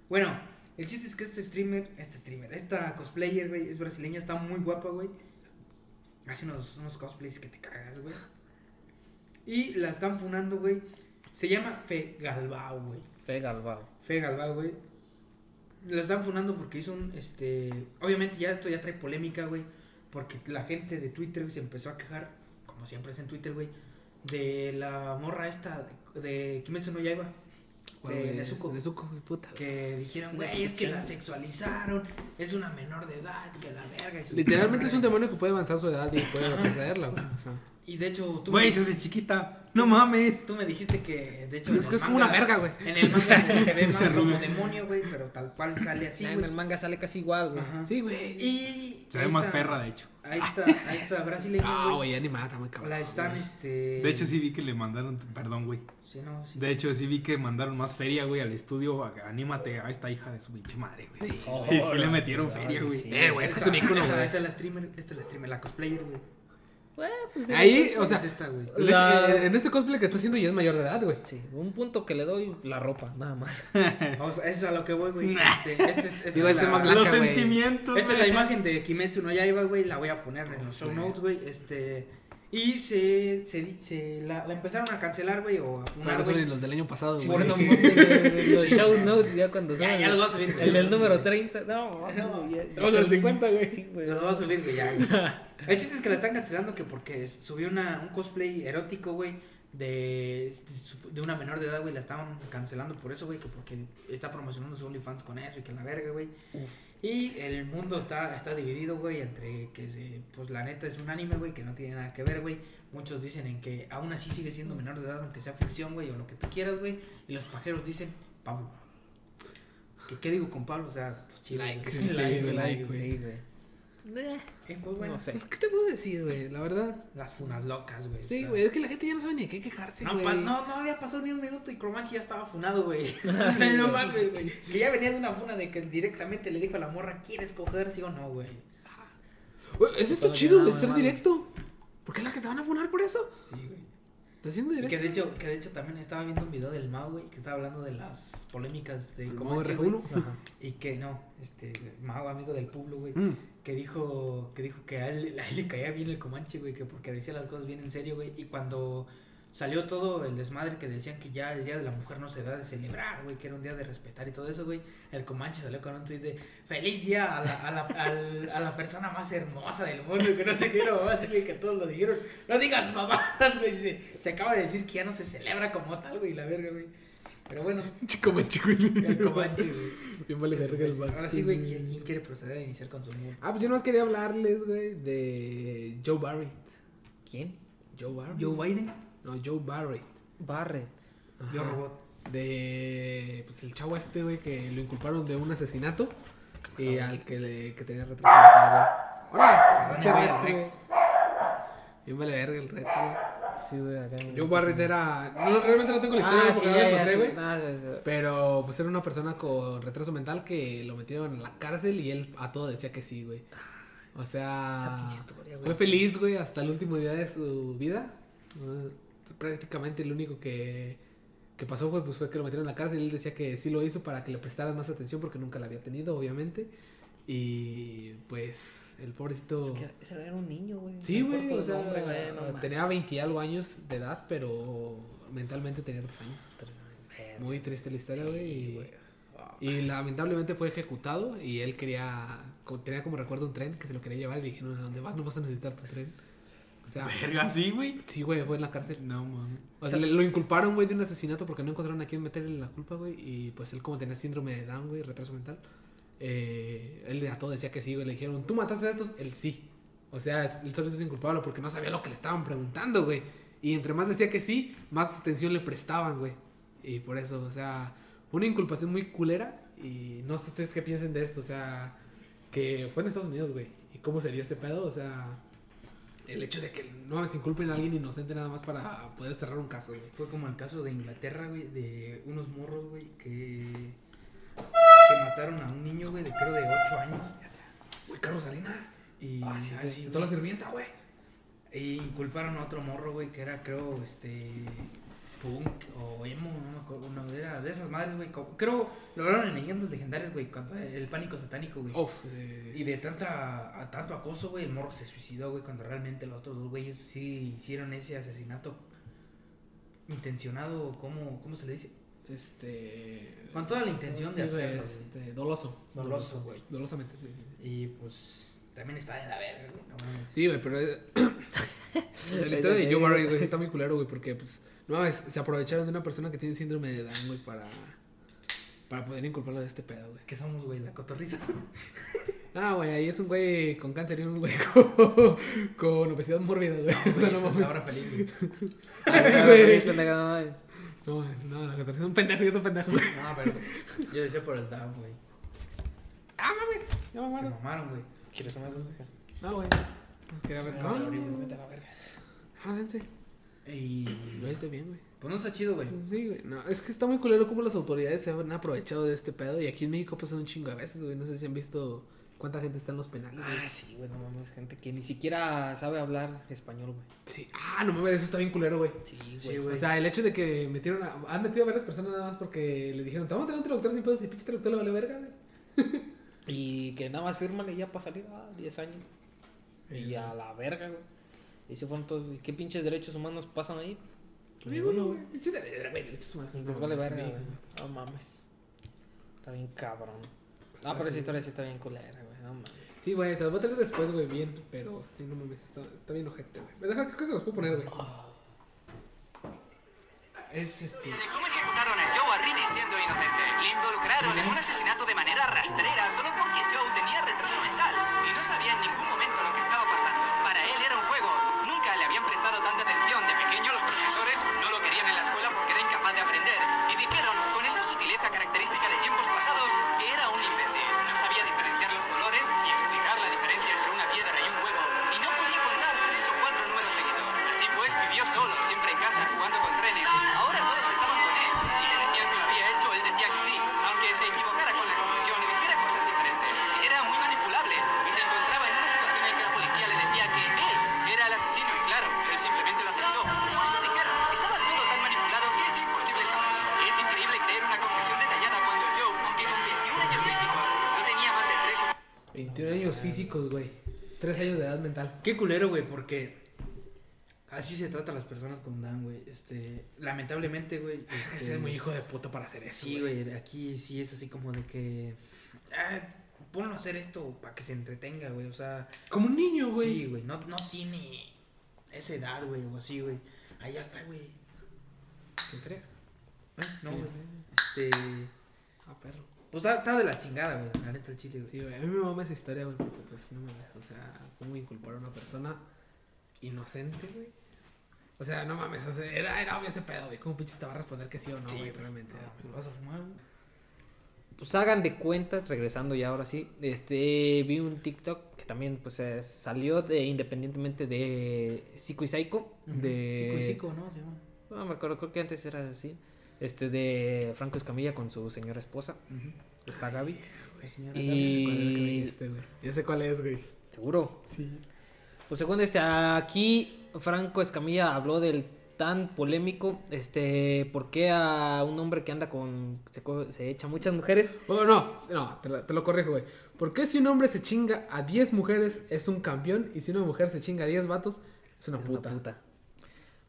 Bueno, el chiste es que este streamer, este streamer, esta cosplayer, güey, es brasileña, está muy guapa, güey. Hace unos, unos cosplays que te cagas, güey. Y la están funando, güey. Se llama Fe Galbao, güey. Fe Galbao. Fe Galbao, güey. La están funando porque hizo un, este... Obviamente ya esto ya trae polémica, güey. Porque la gente de Twitter güey, se empezó a quejar, como siempre es en Twitter, güey, de la morra esta de, de Kimetsu no Yaiba. ¿Cuál, De? Nezuko. De Nezuko, güey, puta. Que dijeron, güey, es que la sexualizaron, es una menor de edad, que la verga. y su- Literalmente es un demonio que puede avanzar su edad y puede retrocederla, güey. O sea, Y de hecho, tú, Güey, se hace chiquita. No mames. tú me dijiste que, de hecho, Sí, es el que es como una verga, güey. En el manga se, ve más como demonio, güey, pero tal cual sale así, Sí, en el manga sale casi igual, güey. Ajá. Sí, güey. Y Se ve más perra, de hecho. Ahí está, ahí está brasileña, Ah, güey. mata, muy cabrón. La están, este... De hecho, sí vi que le mandaron. Perdón, güey. Sí, no, sí. De hecho, sí vi que mandaron más feria, güey, al estudio. a- Anímate a esta hija de su pinche madre, güey. Oh, Sí, sí le metieron feria, güey. sí. Eh, güey, es que es un ícono, güey. Esta es la streamer, esta es la streamer, la cosplayer, güey. Güey, pues, Ahí, eh, o sea, es esta, güey. La- este- en este cosplay que está haciendo ya es mayor de edad, güey. Sí, un punto que le doy, la ropa, nada más. O sea, eso es a lo que voy, güey. Este, este es, Digo, es este la- más blanca, Los güey. sentimientos. Esta es la imagen de Kimetsu no Yaiba, güey. La voy a poner en los show notes, güey. Este. Y se. se, di- se la, la empezaron a cancelar, güey. O a funar, Claro, güey. son los del año pasado, Sí, güey. No mames, los show notes ya cuando Ya, suben ya el- los vas a subir. El del número 30. No, No, ya- Vamos al 50, güey. Sí, güey. Los voy a subir, güey, ya, güey. El chiste es que la están cancelando que porque subió una, un cosplay erótico, güey, de, de una menor de edad, güey. La estaban cancelando por eso, güey, que porque está promocionando su OnlyFans con eso y que la verga, güey. Y el mundo está, está dividido, güey, entre que, se, pues la neta es un anime, güey, que no tiene nada que ver, güey. Muchos dicen en que aún así sigue siendo menor de edad, aunque sea ficción, güey, o lo que tú quieras, güey. Y los pajeros dicen, Pablo. ¿Qué, qué digo con Pablo? O sea, pues chido. Like, Like, like, güey. Bueno, No sé. Pues, ¿qué te puedo decir, güey? La verdad. las funas locas, güey. Sí, güey, es que la gente ya no sabe ni de qué quejarse, No, güey. pa- no, no había pasado ni un minuto y Cromanchi ya estaba funado, güey. Sea, no mames, güey. Que ya venía de una funa de que directamente le dijo a la morra, ¿quieres coger sí o no, güey? Güey, eso está chido, güey, ser directo. ¿Por qué es la que te van a funar por eso? Sí, güey. ¿Está haciendo Y que directo? de hecho, que de hecho también estaba viendo un video del Mao, güey, que estaba hablando de las polémicas de ¿El Comanche, Mau güey. R1? Ajá. Y que no, este, Mao, amigo del pueblo, güey, Mm. que dijo, que dijo que a él, a él le caía bien el Comanche, güey, que porque decía las cosas bien en serio, güey. Y cuando salió todo el desmadre que decían que ya el Día de la Mujer no se da de celebrar, güey, que era un día de respetar y todo eso, güey, el Comanche salió con un tweet de feliz día a la, a la, al- a la persona más hermosa del mundo, que no sé qué, no, así güey, que todos lo dijeron. No digas mamadas, güey, se, se acaba de decir que ya no se celebra como tal, güey, la verga, güey. Pero bueno, Chico manche, güey. el Comanche, güey. Bien vale verga el vato, Ahora sí, güey, ¿quién, quién quiere proceder a iniciar con su humor? Ah, pues yo nomás quería hablarles, güey, de Joe Barrett. ¿Quién? Joe Barrett. Joe Biden, No, Joe Barrett. Barrett. Ajá. Yo Robot. De, pues el chavo este, güey, que lo inculparon de un Ah, asesinato y al que, le, que tenía retraso Bueno, Rex. Bien vale verga el Rex, güey. Sí, güey, acá Joe Barrett era. No, realmente no tengo la historia Ah, porque sí, no la encontré, sí. güey. Ah, sí, sí. Pero pues era una persona con retraso mental que lo metieron en la cárcel y él a todo decía que sí, güey. O Esa sea, pinche historia, güey. fue feliz, güey, hasta el último día de su vida. Prácticamente lo único que, que pasó fue, pues, fue que lo metieron en la cárcel y él decía que sí lo hizo para que le prestaran más atención porque nunca la había tenido, obviamente. Y pues el pobrecito... Es que ese era un niño, güey. Sí, güey, o sea, hombre, güey, no mames. tenía 20 y algo años de edad, pero mentalmente tenía 3 años. Muy triste la historia, Sí, güey. y- güey. Y lamentablemente fue ejecutado y él quería, tenía como recuerdo un tren que se lo quería llevar y le dijeron, ¿a dónde vas? No vas a necesitar tu tren. O sea, Verga, sí, güey. sí, güey, fue en la cárcel. No, mames. O sea, lo inculparon, güey, de un asesinato porque no encontraron a quién meterle la culpa, güey. Y pues él como tenía síndrome de Down, güey, retraso mental, eh, él a todo decía que sí, güey. Le dijeron, ¿tú mataste a estos? Él sí. O sea, él solo es inculpable porque no sabía lo que le estaban preguntando, güey. Y entre más decía que sí, más atención le prestaban, güey. Y por eso, o sea, una inculpación muy culera. Y no sé ustedes qué piensen de esto, o sea, que fue en Estados Unidos, güey. Y cómo se dio este pedo, o sea, el hecho de que no mames, inculpen a alguien inocente nada más para poder cerrar un caso, güey. Fue como el caso de Inglaterra, güey, de unos morros, güey, que, que mataron a un niño, güey, de creo de 8 años. Güey, Carlos Salinas. Y, Ah, sí, güey. sí, Y toda la sirvienta, güey. E inculparon a otro morro, güey, que era, creo, este. Punk o emo, no me acuerdo. No, era de esas madres, güey. como- Creo lo hablaron en leyendas legendarias, güey, cuando el pánico satánico, güey. Uf, eh, Y de tanta, a tanto acoso, güey, el morro se suicidó, güey, cuando realmente los otros dos güeyes sí hicieron ese asesinato intencionado, ¿cómo, cómo se le dice? este. Con toda la intención de sí, hacerlo. Este, doloso. Doloso, güey. Dolosamente, sí. Y pues también está de la verga, güey. no. Sí, güey, pero. la historia de Joe Barry, güey, está muy culero, güey, porque, pues. No mames, se aprovecharon de una persona que tiene síndrome de Down, güey, para. Para poder inculparlo de este pedo, güey. ¿Qué somos, güey? La cotorriza. Ah, güey, ahí es un güey con cáncer y un güey con, con obesidad mórbida, güey. O sea, no mames. Ahora feliz, güey. Es no mames. No, no, la catarsis es un pendejo y otro pendejo, güey. No, pero yo decía por el down, güey. Ah, mames. Ya me Se muero. mamaron, güey. ¿Quieres una pendeja? No, güey. Quería ver No, cómo. no, Vete a la verga. Ah, dense. Y. Lo hiciste bien, güey. Pues no está chido, güey. Sí, güey. No, es que está muy culero cómo las autoridades se han aprovechado de este pedo. Y aquí en México pasa un chingo a veces, güey. No sé si han visto cuánta gente está en los penales, güey. Ah, sí, güey, no mames, gente que ni siquiera sabe hablar español, güey. Sí. Ah, no mames, eso está bien culero, güey. Sí, Sí, güey. O sea, el hecho de que metieron a, han metido a varias personas nada más porque le dijeron, te vamos a tener un traductor sin pedos y pinche traductor le vale verga, güey. Y que nada más fírmale ya para salir a 10 años. Y a la verga, güey. Y se fueron todos. ¿y ¿Qué pinches derechos humanos pasan ahí? Pues ninguno, güey. Pinche de- güey, derechos humanos, Les no, vale verga. No mames. Está bien cabrón. Ah, pero esa historia sí está bien culera, güey. No mames. Sí, güey, se los voy a traer después, güey, bien. Pero sí, no mames, está, está bien ojete, güey. Me deja, creo que se los puedo poner, güey. Es este. de cómo ejecutaron a Joe Arridi siendo inocente. Le involucraron en un asesinato de manera rastrera solo porque Joe tenía retraso mental y no sabía en ningún momento físicos, güey. 3 años de edad mental. Qué culero, güey, porque así se trata a las personas con Dan, güey. Este, lamentablemente, güey. Es que este, es muy hijo de puta para hacer eso. Sí, güey, aquí sí es así como de que. Ah, ponlo a hacer esto para que se entretenga, güey. O sea, Como un niño, güey. sí, güey. No, no tiene esa edad, güey, o así, güey. Ahí ya está, güey. ¿Qué cree? Ah, No, güey. Este. Ah, perro. Pues está, está de la chingada, güey. La neta, el chile, güey. Sí, güey. A mí me mama esa historia, güey. Porque, pues, no mames. O sea, ¿cómo inculpar a una persona inocente, güey? O sea, no mames. O sea, era, era obvio ese pedo, güey. ¿Cómo pinches te va a responder que sí o no, Sí, güey? güey. Realmente. No, ¿Lo vas a fumar, güey? Pues hagan de cuentas, regresando ya ahora sí. Este, vi un TikTok que también pues eh, salió de, independientemente de Psico y Psycho. De... Psico y psico, ¿no? Se llama. No me acuerdo, creo que antes era así. Este, de Franco Escamilla con su señora esposa. Está Gaby. La señora ¿Cuál es que me Y... dijiste, güey? Ya sé cuál es, güey. Seguro. Sí. Pues según este, aquí Franco Escamilla habló del tan polémico, este, ¿por qué a un hombre que anda con, se, se echa muchas mujeres? Oh, no, no, te lo, te lo corrijo, güey. ¿Por qué si un hombre se chinga a 10 mujeres es un campeón y si una mujer se chinga a 10 vatos es una Es puta? una puta.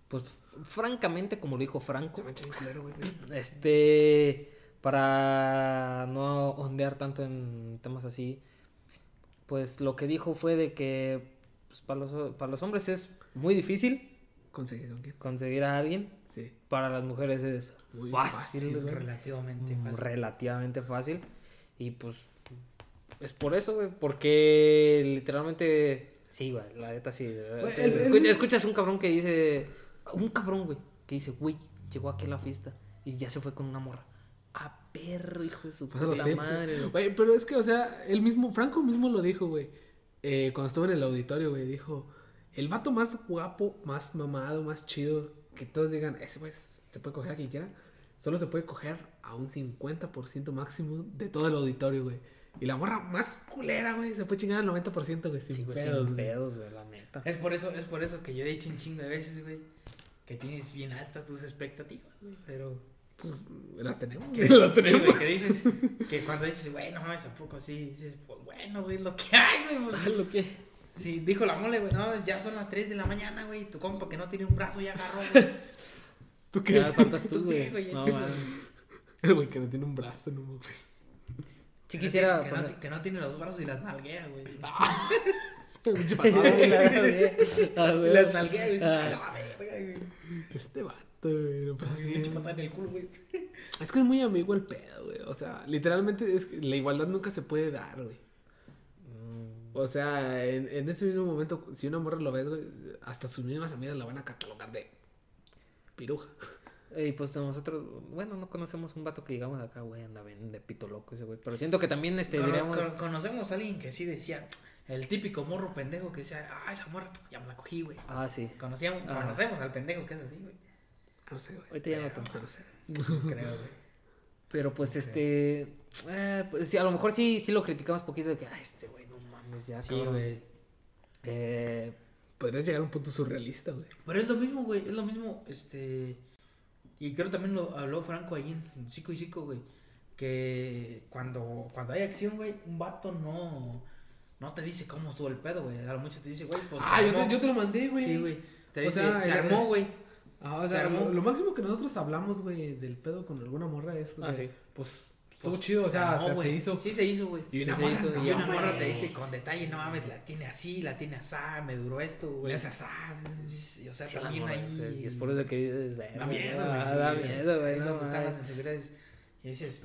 Pues francamente, como lo dijo Franco, Se me echa bien culero, güey. este, para no ondear tanto en temas así, pues lo que dijo fue de que pues, para, los, para los hombres es muy difícil ¿Conseguir con quién? conseguir a alguien, Sí. para las mujeres es Muy fácil. Relativamente Mm, fácil. relativamente fácil. Y pues es por eso, güey. Porque literalmente. Sí, güey, la neta sí. Güey, el- el- Escucha- Escuchas un cabrón que dice. Un cabrón, güey. Que dice, güey, llegó aquí a la fiesta y ya se fue con una morra. A perro, hijo de su puta madre, güey. Pero es que, o sea, él mismo, Franco mismo lo dijo, güey. Eh, cuando estuvo en el auditorio, güey, dijo: El vato más guapo, más mamado, más chido, que todos digan, ese güey se puede coger a quien quiera, solo se puede coger a un 50% máximo de todo el auditorio, güey. Y la morra más culera, güey, se puede chingar al 90%, güey, sin Sí, pedos, sin pedos, güey, la neta. Es por eso, es por eso que yo he dicho un chingo de veces, güey, que tienes bien altas tus expectativas, güey, pero Pues las tenemos, que, güey, las sí, tenemos. güey, que dices, que cuando dices, güey, no mames, tampoco sí, dices, pues bueno, güey, lo que hay, güey, pues, lo que. Sí, dijo la mole, güey, no, ya son las 3 de la mañana, güey, tu compa que no tiene un brazo ya agarró, güey. ¿Tú qué? Ya faltas tú, ¿Tú qué, güey. güey? No, man. El güey que no tiene un brazo, no mames. No quisiera. que, no, poner- ti- que no tiene los brazos y las nalguea, güey. Pinche patada, güey. Ah, güey. las nalguea, güey, dices. "A la verga, güey. Este vato, güey. no pasa Así, así. pinche patada en el culo, güey. Es que es muy amigo el pedo, güey. O sea, literalmente es que la igualdad nunca se puede dar, güey. Mm, O sea, en, en ese mismo momento, si una morra lo ves, güey, hasta sus mismas amigas la van a catalogar de piruja. Y pues nosotros, bueno, no conocemos un vato que digamos acá, güey, anda bien de pito loco ese güey. Pero siento que también, este, Cono- diríamos. con- conocemos a alguien que sí decía, el típico morro pendejo que decía, ah, esa morra, ya me la cogí, güey. Ah, sí. Conocíamos, conocemos al pendejo que es así, güey. No sé, güey. Ahorita ya no Pero, tanto. No sé. Creo, güey. Pero pues este. eh, pues sí, a lo mejor sí, sí lo criticamos poquito de que, ah, este güey, no mames, ya, Sí, cabrón". güey. Eh, Podrías llegar a un punto surrealista, güey. Pero es lo mismo, güey, es lo mismo, este... Y creo también lo habló Franco ahí en, en Psico y Psico, güey. Que cuando, cuando hay acción, güey, un vato no, no te dice cómo estuvo el pedo, güey. A lo mucho te dice, güey, pues ah, se yo te, yo te lo mandé, güey. Sí, güey. Te O dice, sea, se armó, güey. Ah, o Se sea, armó. lo, lo máximo que nosotros hablamos, güey, del pedo con alguna morra es, Ah, güey, sí. pues, estuvo Pues, chido, o se sea, armó, se, se güey. hizo. Sí, se hizo, güey. Y Sí, una se morra, hizo, no, Y una güey. morra te dice con detalle, no mames, la tiene así, la tiene así, me duró esto, güey. Le hace así, güey. Sí, o sea, sí, la también morra, ahí. Y es por eso que dices, "Verga, Da miedo, ah, güey, da güey. miedo, güey. Es donde están las mames". inseguridades. Y dices,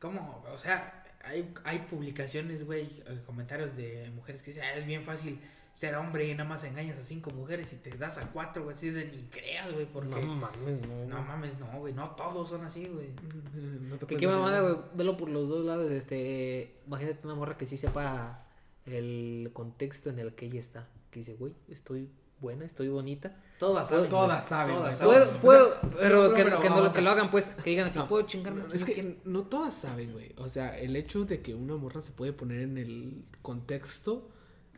¿cómo? O sea, hay, hay publicaciones, güey, eh, comentarios de mujeres que dicen, "Ah, es bien fácil ser hombre y nada más engañas a cinco mujeres y te das a cuatro, güey. Así es de ni creas, güey, porque... No mames, no. No mames, no, güey, no todos son así, güey. No te qué mamada, güey. Velo por los dos lados. Este, imagínate una morra que sí sepa el contexto en el que ella está. Que dice, güey, estoy buena, estoy bonita. Todas saben, Todas saben, Todas saben. Puedo, o puedo, sea, pero, pero- que, pero que, no- que lo hagan, pues. Que digan así, No, puedo chingarme. no, es que no todas saben, güey. O sea, el hecho de que una morra se puede poner en el contexto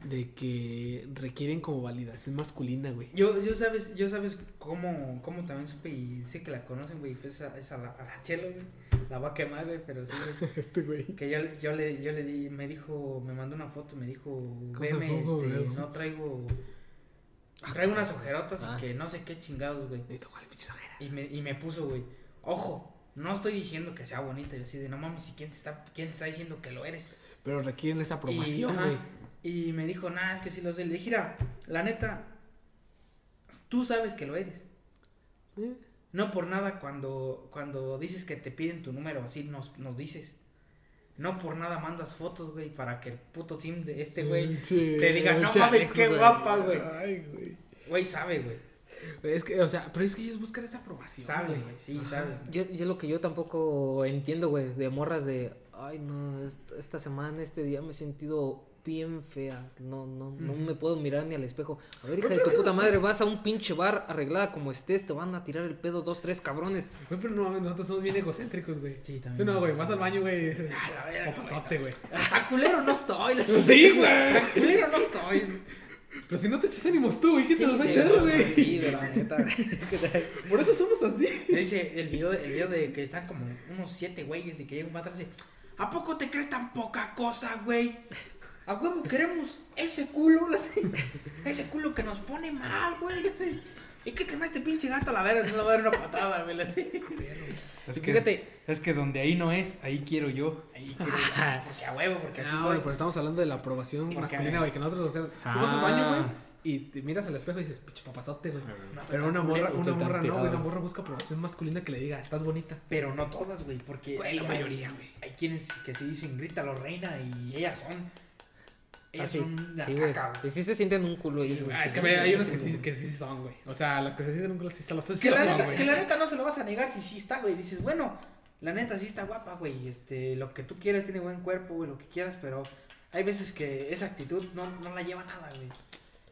de que requieren como validación masculina, güey. Yo, yo sabes, yo sabes cómo, cómo también supe y sé que la conocen, güey, fue esa, esa la, a la chelo, güey. La va a quemar, güey, pero sí, güey. Este güey. Que yo, yo le, yo le di, me dijo, me mandó una foto, me dijo, veme, este, güey. no traigo, traigo unas ojerotas Ah. y que no sé qué chingados, güey. Y tocó me, y me puso, güey, ojo, no estoy diciendo que sea bonita, yo así de, no mames, ¿y quién te está, quién te está diciendo que lo eres? Pero requieren esa aprobación, güey. y me dijo, nah, es que sí lo sé. Le dije, mira, la neta, tú sabes que lo eres. Eh, No por nada cuando, cuando dices que te piden tu número, así nos, nos dices. No por nada mandas fotos, güey, para que el puto sim de este güey, pinche- te diga, no mames, qué guapa, güey. Ay, güey. güey, sabe, güey. Es que, o sea, pero es que ellos buscan esa aprobación. Sabe, güey, sí, Ajá. sabe. Yo, yo lo que yo tampoco entiendo, güey, de morras de, ay, no, est- esta semana, este día me he sentido bien fea. No, no, no me puedo mirar ni al espejo. A ver, hija de tu puta madre, vas a un pinche bar arreglada como estés, te van a tirar el pedo dos, tres cabrones. Güey, pero no mames, nosotros somos bien egocéntricos, güey. Sí, Sí, también. no, güey, vas al baño, güey. la "Ah, verga, papazote, güey. Tan culero no estoy. Sí, güey. Culero no estoy. Pero si no te echas ánimos tú, güey, ¿qué te los va a Sí, echar, güey? Sí, de la neta. Por eso somos así. Dice el video, el video de que están como unos siete güeyes y que llega un patrón y dice, ¿a poco te crees tan poca cosa, güey? A huevo queremos ese culo, ese culo que nos pone mal, güey. hace. ¿Y qué te va este pinche gato a la verga? No le va a dar una patada, güey. hace. Es que, fíjate. Es que donde ahí no es, ahí quiero yo. Ahí quiero- Porque a huevo, porque así No, soy. güey, pero estamos hablando de la aprobación masculina, güey, que nosotros, sea, tú Ah. vas al baño, güey, y te miras al espejo y dices, pinche papazote, güey. No, Pero una morra, una morra no, güey, una morra busca aprobación masculina que le diga, estás bonita. Pero no todas, güey, porque Güey, hay, la mayoría, güey. hay quienes que se dicen grítalo reina y ellas son. Ellas Así, son la Ah, sí, güey. caca, güey. Y sí se sienten un culo ellos, güey. Ah, es que sí, hay unos que sí. que sí son, güey. O sea, las que se sienten un culo sí son los Que la, son, neta, güey. que la neta no se lo vas a negar si sí está, güey. Dices, bueno, la neta sí está guapa, güey. Este, lo que tú quieras tiene buen cuerpo, güey, lo que quieras, pero hay veces que esa actitud no, no la lleva a nada, güey.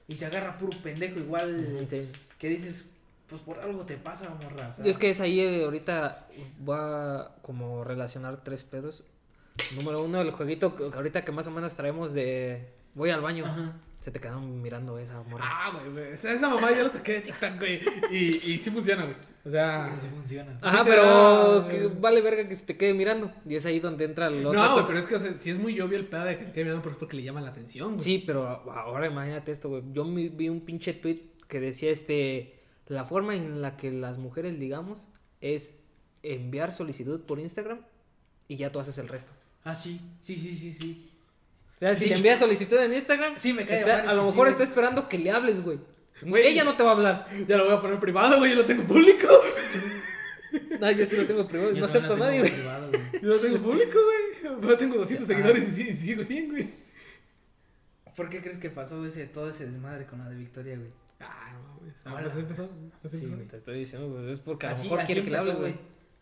Y se agarra puro pendejo igual sí. que dices, pues por algo te pasa, morra. o sea, Y es que es ahí eh, ahorita va a como relacionar tres pedos. Número uno, el jueguito que ahorita que más o menos traemos de voy al baño. Ajá. Se te quedaron mirando esa morra. Ah, güey, güey. Esa, esa mamá ya lo saqué de TikTok, güey. Y, y sí funciona, güey. O sea. Sí funciona. Ajá, pero da- que vale verga que se te quede mirando. Y es ahí donde entra el otro. No, cosa. pero es que, o sea, si es muy obvio el pedo de que te quede mirando, pero es porque le llama la atención, güey. Sí, pero ahora imagínate esto, güey. Yo vi un pinche tweet que decía este la forma en la que las mujeres ligamos es enviar solicitud por Instagram y ya tú haces el resto. Ah, sí, sí, sí, sí, sí. O sea, si Sí. le envías solicitud en Instagram, Sí, me cae está- a lo mejor sí, está güey. esperando que le hables, güey. Güey. Ella no te va a hablar. Ya lo voy a poner privado, güey. Yo lo tengo público. No, yo sí lo tengo privado. Yo no acepto a nadie, güey. privado, güey. Yo lo tengo público, güey. Pero tengo 200 Ah. seguidores y sí- y sigo 100, güey. ¿Por qué crees que pasó ese, todo ese desmadre con la de Victoria, güey? Ah, no mames. Ah, Hola. pues empezó. Sí, te estoy diciendo, pues es porque a lo mejor quiere que le hables, güey.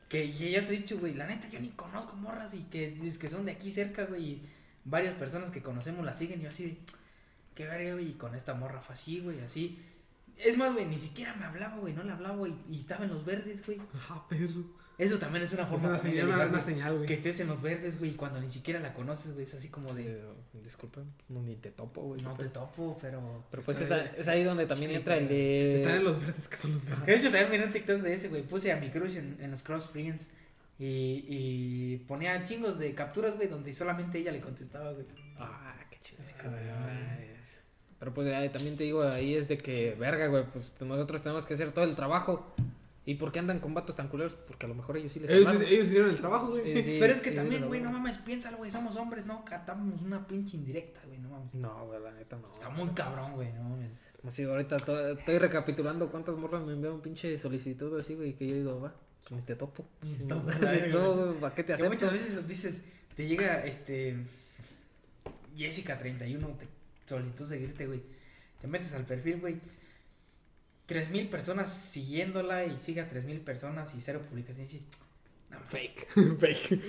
Que ya te he dicho, güey, la neta yo ni conozco morras y que, dices que son de aquí cerca, güey, y varias personas que conocemos la siguen y yo así de, qué verga, güey, y con esta morra fue así, güey, así. Es más, güey, ni siquiera me hablaba, güey, no le hablaba, güey, y estaba en los verdes, güey. Ah, perro. Eso también es una Es forma una también señal, de una, ligar, una güey. señal, güey. Que estés en los verdes, güey, y cuando ni siquiera la conoces, güey, es así como de, Eh, disculpa, no, ni te topo, güey. no te topo, pero... Pero pues es, a- es ahí donde también Sí, entra el de... Están en los verdes, que son los verdes. de hecho también miré un TikTok de ese, güey. Puse a mi crush en, en los Cross Friends. Y, y ponía chingos de capturas, güey, donde solamente ella le contestaba, güey. Ah, qué chido. Así como, no mames. Pero pues también te digo, ahí es de que, verga, güey, pues nosotros tenemos que hacer todo el trabajo. ¿Y por qué andan con vatos tan culeros? Porque a lo mejor ellos sí les Ellos, ellos hicieron el trabajo, güey. Sí, sí, Pero es que sí, también, güey, no mames, piénsalo, güey, somos hombres, no catamos una pinche indirecta, güey, no mames. No, güey, la neta no. Está muy cabrón, güey, no mames. Si ahorita to- estoy recapitulando cuántas morras me enviaron pinche solicitud así, güey, que yo digo, va, ni te topo. No, ¿para qué te Que acepto? muchas veces dices, te llega, este, Jessica31, te solicitó seguirte, güey. Te metes al perfil, güey. 3000 personas siguiéndola y sigue a 3000 personas y cero publicaciones. Y dices, no. Fake. Fake.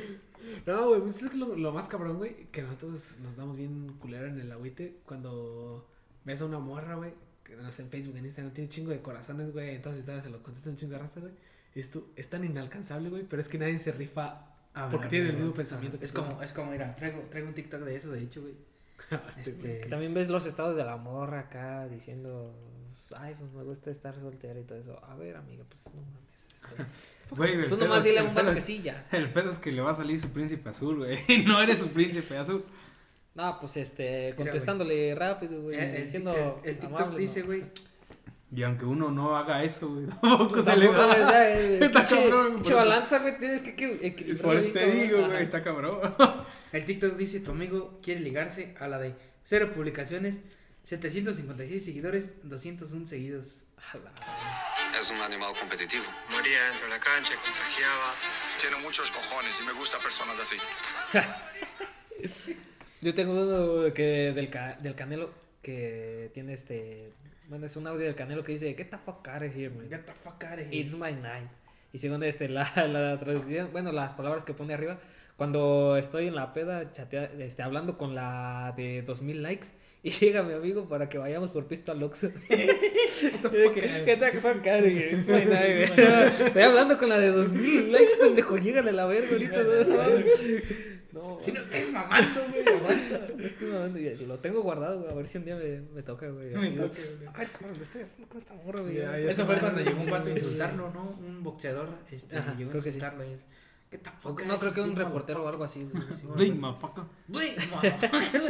No, güey, pues es lo, lo más cabrón, güey, que nosotros nos damos bien culero en el agüite cuando ves a una morra, güey, que no sé, en Facebook, en Instagram, tiene chingo de corazones, güey, entonces historias se lo contesta un chingo de raza, güey. Y es, tú, es tan inalcanzable, güey, pero es que nadie se rifa Ah, porque tiene el mismo pensamiento que Es tú. como, es como, mira, traigo, traigo un TikTok de eso, de hecho, güey. Este, Que también ves los estados de la morra acá diciendo, ay, pues me gusta estar soltera y todo eso. A ver, amiga, pues no mames. este, Güey, Tú nomás es- dile a el un vato que sí, ya. El pedo es que le va a salir su príncipe azul, güey. No eres su príncipe azul. No, pues este, güey. contestándole rápido, güey. el, el, diciendo el- el TikTok amable, dice, ¿no? güey, Y aunque uno no haga eso, güey, tampoco Pues se le da. eh, Está cabrón, pinche balanza, güey, tienes que equi- equilibrar. Por eso te digo, güey, está cabrón. El TikTok dice, tu amigo quiere ligarse a la de cero publicaciones, 756 seguidores, 201 seguidos. Es un animal competitivo. Moría dentro de la cancha, contagiaba. Tiene muchos cojones y me gustan personas así. Yo tengo uno que del, ca- del Canelo que tiene este. Bueno, es un audio del Canelo que dice: Get the fuck out of here, man. Get the fuck out of here. It's my night. Y segundo, este, la, la traducción, bueno, las palabras que pone arriba. Cuando estoy en la peda chatea, este, hablando con la de 2000 likes y llega mi amigo para que vayamos por pisto al Oxxo. ¿Qué güey. Estoy hablando con la de 2000 likes, pendejo. Llégale a la verga ahorita. No, no, Si no estés mamando, güey, aguanta. no estoy mamando, y lo tengo guardado, güey. A ver si un día me, me toca, güey. Me toca, güey. Ay, cabrón, me estoy hablando con esta morra, güey. Eso fue cuando llegó un vato a insultarlo, ¿no? Un boxeador, este, llegó a que insultarlo the fuck No, creo que un reportero o algo así. Big motherfucker. Güey, motherfucker.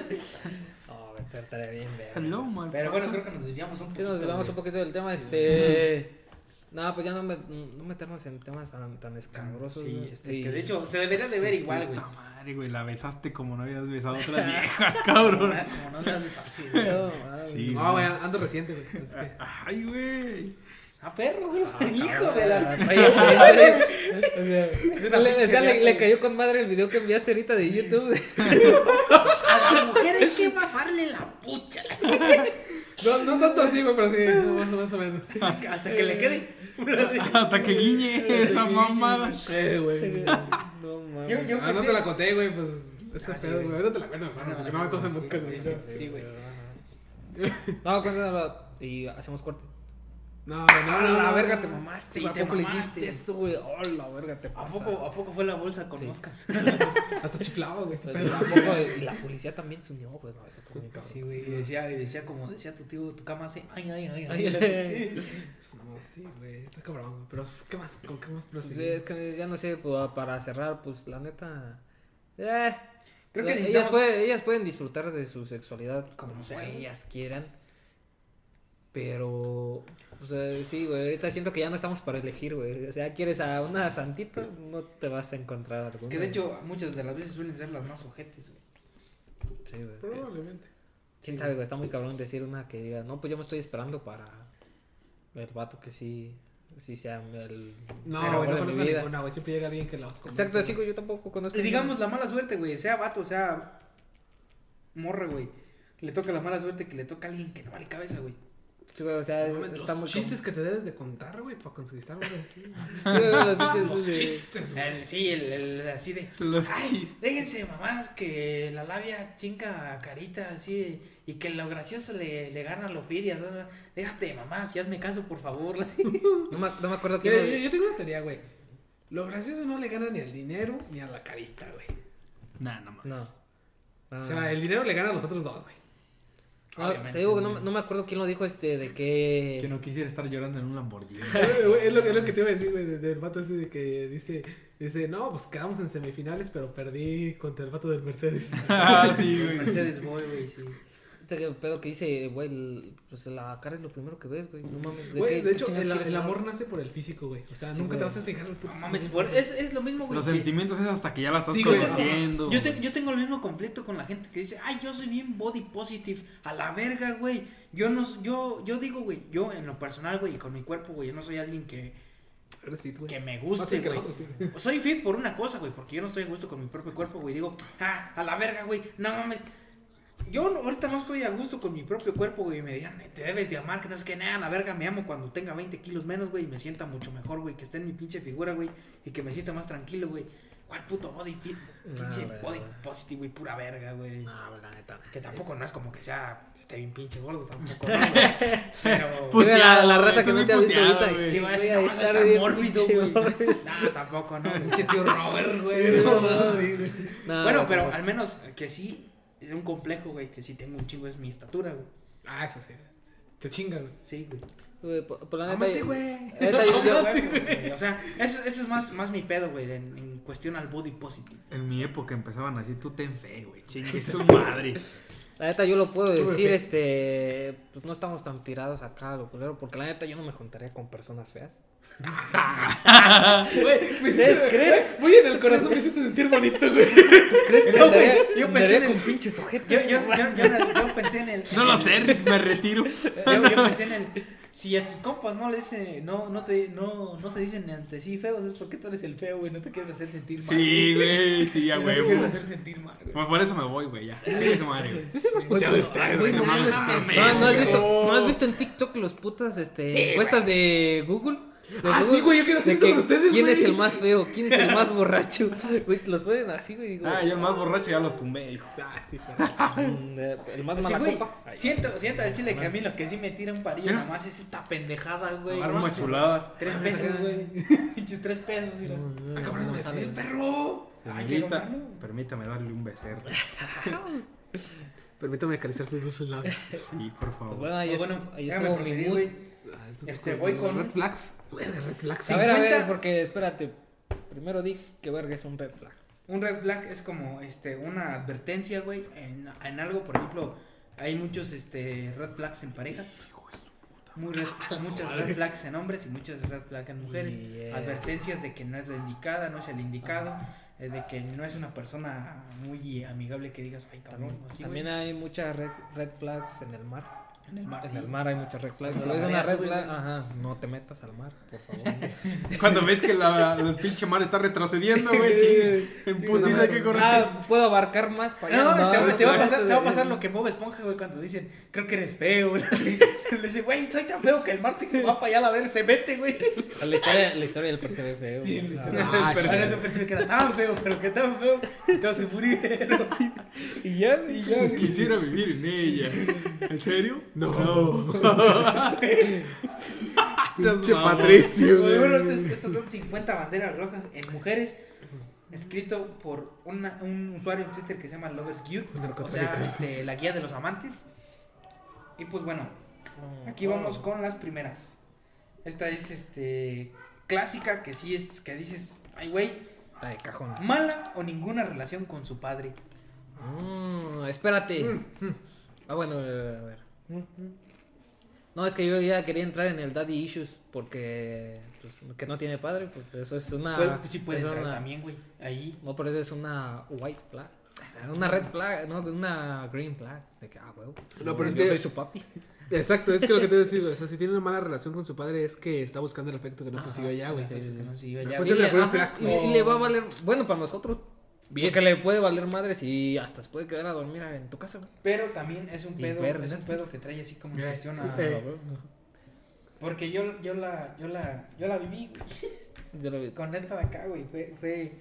No, estaría bien. Hello. Pero bueno, creo que nos desviamos un Sí, poquito. nos llevamos güey. un poquito del tema, este... No, pues ya no, me, no meternos en temas tan, tan escabrosos. Sí, este, Y- que de hecho se debería de ver igual, güey. Madre, güey, la besaste como no habías besado a otras viejas, cabrón. Como no güey. No, mames. Sí. No, güey, ando reciente, güey. Es que- Ay, güey. Ah, perro, güey. Hijo de la oye, oye, o sea, le, cayó con madre el video que enviaste ahorita de YouTube. A su mujer hay que mamarle la pucha. No, no tanto así, güey, pero sí, no, más, más o menos. Hasta que le quede. Hasta que guiñe esa mamada. Eh, güey. No, mames. Yo, yo Ah, no te la conté, güey, pues. Ese Ah, sí, pedo, güey. Ahorita te la cuento, Mándame hermano. la porque No me foto, tosen sí, podcast, sí, güey. sí, Sí, güey. No, cuéntanoslo y hacemos corte. No, no, no. la no, verga, te mamaste. Sí, ¿A te poco le mamaste. hiciste eso, güey? Oh, la verga, te ¿A poco, ¿A poco fue la bolsa con Sí. moscas? Hasta chiflado, güey. Pues. Y la policía también se unió, pues, no, eso cabrón. Sí, güey. Y decía, y decía como decía tu tío, tu cama hace. Ay, ay, ay, Ay, ay. No, sí, güey. Está cabrón, güey. Pero, ¿qué más? ¿Con qué más Pues, proseguimos? es que ya no sé, pues, para cerrar, pues la neta. Eh, Creo que ellas, pueden, ellas pueden disfrutar de su sexualidad como, Como ellas quieran. Pero, o sea, sí, güey, ahorita siento que ya no estamos para elegir, güey. O sea, quieres a una santita, no te vas a encontrar alguna. Que de hecho, muchas de las veces suelen ser las más ojetes, güey. sí, güey. Probablemente. Quién sabe, güey, está muy cabrón decir una que diga, no, pues yo me estoy esperando para el vato que sí, sí sea el. No, el güey, no conozco ninguna, güey. Siempre llega alguien que la convence, Exacto, así, güey. güey, yo tampoco conozco. Y digamos la mala suerte, güey. Sea vato, sea morra, güey. Le toca la mala suerte que le toca a alguien que no vale cabeza, güey. Sí, güey, o sea, No mames, está los muy chistes que te debes de contar, güey, para conquistar, güey. así. Los Los chistes, güey. El- sí, el, el así de. Los Ay, chistes. déjense mamás que la labia chinga a carita así y que lo gracioso le, le gana a lo. Déjate mamás, y hazme caso, por favor. Así. No me, no me acuerdo Yo, quién. yo- yo tengo una teoría, güey. Lo gracioso no le gana ni al dinero ni a la carita, güey. Nah, no. Ah. O sea, el dinero le gana a los otros dos, güey. No, Obviamente, te digo que no, no me acuerdo quién lo dijo, este, de que. Que no quisiera estar llorando en un Lamborghini. Es, lo, es lo que te iba a decir, güey, de- del vato ese de que dice, dice, no, pues quedamos en semifinales, pero perdí contra el vato del Mercedes. ah, sí, güey. Mercedes Boy, güey, sí. Este pedo que dice, güey, pues la cara es lo primero que ves, güey. No mames. ¿de, Güey, qué- de hecho, el, amor nace por el físico, güey. O sea, Sí, nunca te vas a fijar los putos No mames, es, es lo mismo, güey. Los que- sentimientos es hasta que ya la estás Sí, conociendo. Yo, te- yo tengo el mismo conflicto con la gente que dice, ay, yo soy bien body positive. A la verga, güey. Yo no, yo, yo digo, güey, yo en lo personal, güey, y con mi cuerpo, güey, yo no soy alguien que, Eres fit, güey. que me guste, güey. sí. Soy fit por una cosa, güey, porque yo no estoy a gusto con mi propio cuerpo, güey. Digo, ah, a la verga, güey, no mames. Yo no- ahorita no estoy a gusto con mi propio cuerpo, güey. y Me dirán, te debes de amar, que no es que nada, la verga, me amo cuando tenga 20 kilos menos, güey. Y me sienta mucho mejor, güey, que esté en mi pinche figura, güey. Y que me sienta más tranquilo, güey. ¿Cuál puto body fit? Pinche güey, body positive, güey, pura verga, güey. No, la neta. Que tampoco no es como que sea, esté bien pinche gordo, tampoco. no, güey. Pero. Puteado, la, raza que no te ha visto ahorita. güey. y Sí, va a decir, a no, estar está mórbido, pinche, güey. güey. No, tampoco, no. Pinche tío Robert, güey. No, bueno, no, pero al menos que sí un complejo, güey, que sí tengo un chingo, es mi estatura, güey. Ah, eso sí. Te chinga, güey. Sí, güey. Güey, por, por la neta. Amate, güey. la neta, yo- güey. O sea, eso, eso es más, más mi pedo, güey, en, en cuestión al body positive. En mi época empezaban así, tú ten fe, güey. Chingue su madre. La neta, yo lo puedo decir, este. Pues no estamos tan tirados acá, a lo culero, porque la neta, yo no me juntaría con personas feas. Güey, me ¿Crees? hiciste- ¿Crees? Muy en el corazón me hiciste sentir bonito, güey. ¿Crees que No, andaría, güey, yo pensé en con el- pinches Yo, ojetes? yo, yo, yo, yo pensé en el. No lo sé, Rick, me retiro. Yo, yo pensé en el. Si a tus compas no le dicen, no, no te, no, no se dicen ante sí feos, es porque tú eres el feo, güey, no te quieres hacer sentir mal. Sí, güey, sí, a No te quieres hacer sentir mal, güey. Pues por eso me voy, güey, ya. Chingue su madre, güey. Yo más Güey, puteado de ustedes, güey, güey. no No. ¿No, no has güey. visto, ¿No has visto en TikTok los putas este, encuestas de Google? Ah, sí, güey, yo quiero hacer de eso que con ustedes, ¿Quién es el más feo? ¿Quién es el más borracho? Güey, los ponen así, güey. Digo, Ah, yo el más borracho ya los tumbé, hijo. Ah, sí, pero... el más Sí, mala güey, copa. Ay, siento, siento al chile que a mí lo que sí me tira un parillo nada más es esta pendejada, güey. Una chulada. Tres pesos, güey. Pinches tres pesos, mira. Ah, cabrón, no me sale. perro. Que Señorita, comprarlo. permítame darle un becerro. Permítame acariciar sus dos labios. Sí, por Pues favor. bueno, ahí, Pues estuvo- bueno, ahí déjame estuvo mi mood. güey. Ah, entonces, Este, voy con- Red flags. Red flags. A ver, a ver, 50. porque espérate. Primero di que verga es un red flag. Un red flag es como este una advertencia, güey, en, en algo, por ejemplo, hay muchos este red flags en parejas. Muy red- muchas red flags en hombres y muchas red flags en mujeres. Yeah. Advertencias de que no es la indicada, no es el indicado, eh, de que no es una persona muy amigable que digas, ay, cabrón, También, así, también güey". hay muchas red, red flags en el mar. En el mar. En sí. el mar hay muchas red flags. Si Cuando ves una red flag, ajá, no te metas al mar, por favor. Cuando ves que la, el pinche mar está retrocediendo, güey, chingue. En putiza hay que correr. ah, puedo abarcar más para allá. No, te, va- te va a red pasar, flag. te va a pasar lo que Bob Esponja, güey, cuando dicen, creo que eres feo. Le dice, güey, soy tan feo que el mar se va para allá a la ver, se mete, güey. La historia, la historia del percebe feo. Sí, la Ah, historia Ah, pero shit. ahora se percibe que era tan feo, pero que tan feo, se murieron. Y ya, y ya. Quisiera vivir en ella. ¿En serio? No. Pinche. Patricio, Bueno, estas, estas son 50 banderas rojas en mujeres, escrito por una- un usuario en Twitter que se llama Lovers Guide, o sea, este, la guía de los amantes. Y pues bueno, aquí vamos con las primeras. Esta es este clásica que sí es que dices, ay güey, La de cajón. mala o ninguna relación con su padre. Mm, espérate. Ah, bueno, a ver. No, es que yo ya quería entrar en el daddy issues porque pues, que no tiene padre, pues eso es una. Pues, pues sí puede entrar una- también, güey. Ahí. No, por eso es una white flag. Una red flag, no, una green flag. De que, ah, huevo. No, pero es yo que- soy su papi. Exacto, es que lo que te voy a decir, güey, o sea, si tiene una mala relación con su padre es que está buscando el afecto que no consiguió allá, güey. el afecto que no consiguió allá, Pues le, le- y le va a valer. Bueno, para nosotros. Porque le puede valer madres y hasta se puede quedar a dormir en tu casa, güey. Pero también es un pedo, ver es un pedo que trae así como en cuestión sí, a- eh. Porque yo, yo la, yo la, yo la viví, güey. Yo lo vi. Con esta de acá, güey. Fue, fue.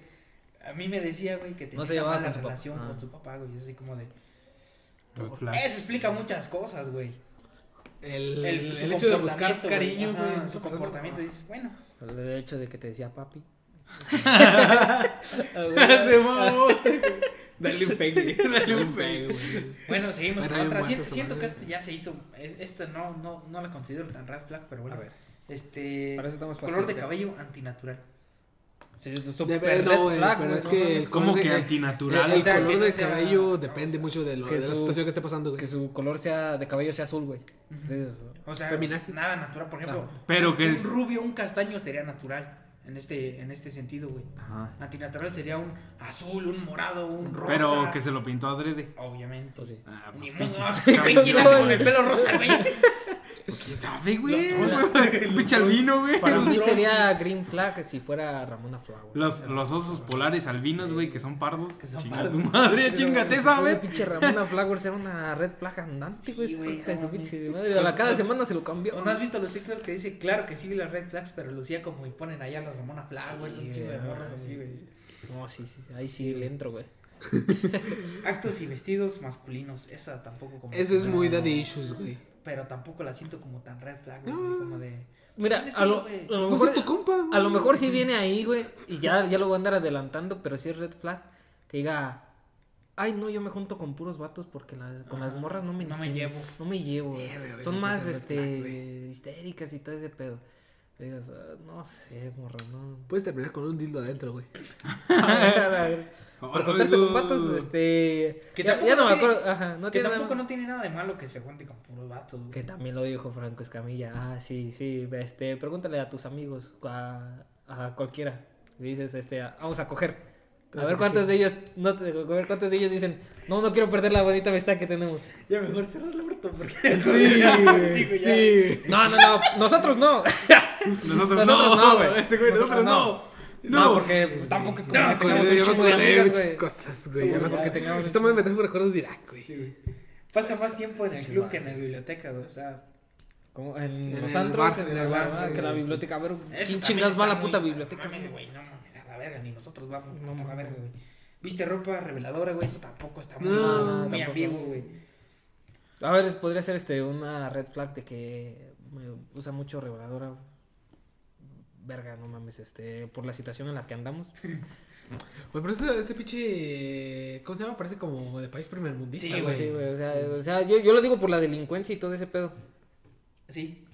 A mí me decía, güey, que tenía se una mala relación Ah. con su papá, güey. Es así como de. Eso explica muchas cosas, güey. El, El, hecho de buscar cariño, Ajá, güey. en Su comportamiento, dices, bueno. El hecho de que te decía papi. Se mamó. Dale un pegue. Dale un un pegue. Bueno, seguimos con otra. Siento, siento que esto ya se hizo. es- Esto no, no, no la considero tan red flag, pero bueno. A ver. Este. Para eso estamos para color de cabello antinatural. Sí, De- super no, red flag, pero es no que el ¿Cómo color que antinatural? El, O sea, color de sea- cabello depende mucho de, lo, de la situación que esté pasando, güey. Que su color sea de cabello sea azul, güey. O sea, Feminazi. nada natural. Por ejemplo, Pero que. un rubio, un castaño sería natural. En este, en este sentido, güey. Ajá. Antinatural sería un azul, un morado, un rosa. Pero que se lo pintó adrede. Obviamente. pues sí. Ah, Ni pues modo. pinches Güey, ¿quién hace con el pelo rosa, güey? ¿Quién sabe, güey? Pinche albino, güey. Para mí sería green flag si fuera Ramona Flower. los, los osos polares albinos, güey, que son pardos. Que son Chinga pardos. tu madre, chingate, ¿sabes? pinche Ramona Flowers era una red flag andante, güey. A la cada semana se lo cambió. ¿O ¿No has visto los TikToks que dice, claro que sí vi las red flags, pero lucía como y ponen allá las Ramona Flowers, un chingo de morras así, güey? No, sí, sí. Ahí sí le entro, güey. Actos y vestidos masculinos, esa tampoco como... Eso es muy daddy issues, güey. Pero tampoco la siento como tan red flag, güey, como de... Mira, "Pues, es un a lo, a lo Pues mejor, es tu compa, güey. a lo mejor sí viene ahí, güey. Y ya, ya lo voy a andar adelantando, pero sí es red flag. Que diga, ay, no, yo me junto con puros vatos porque la- con las morras no me no me llevo. No me llevo, güey, Son más, flag, este, histéricas y todo ese pedo. Digas, ah, no sé, morra, no. Puedes terminar con un dildo adentro, güey. Por juntarse con vatos, este... Que ya, tampoco ya no, no me tiene- acuerdo, ajá, no que tiene tampoco nada- no tiene nada de malo que se junte con puros vatos, güey. Que también lo dijo Franco Escamilla. Ah, sí, sí. Este, pregúntale a tus amigos, a, a cualquiera. Dices, este, a- vamos a coger. A ver cuántos sí. de ellos, no te- a ver cuántos de ellos dicen, no, no quiero perder la bonita amistad que tenemos. Ya mejor cerrar el orto porque... Sí. No, no, no, nosotros no. Nosotros, Nosotros no, no, güey. Ese güey, nosotros, Nosotros no. No, porque pues, tampoco es como No, que güey, tengamos yo un chingo de amigas, muchas güey. cosas, güey. Ya porque no- tengamos Esta madre me trajo recuerdos de Irak, güey. Pasa más tiempo en el club que en la biblioteca, güey. O sea, Como en, En los antros, bar, en en el el bar, bar, que la güey, biblioteca, a ver, ¿quién chingas va a la puta muy- biblioteca? Mames, güey, no mames, a la verga, ni nosotros vamos No a la verga, güey. Viste ropa reveladora, güey, eso tampoco está muy, No, muy ambiguo, güey. A ver, podría ser este una red flag de que me usa mucho reveladora. Verga, no mames, este, por la situación en la que andamos. Güey, pero este, este pinche. ¿Cómo se llama? Parece como de país primermundista, Sí, güey. Sí, güey, o sea, o sea, yo, yo lo digo por la delincuencia y todo ese pedo. Sí,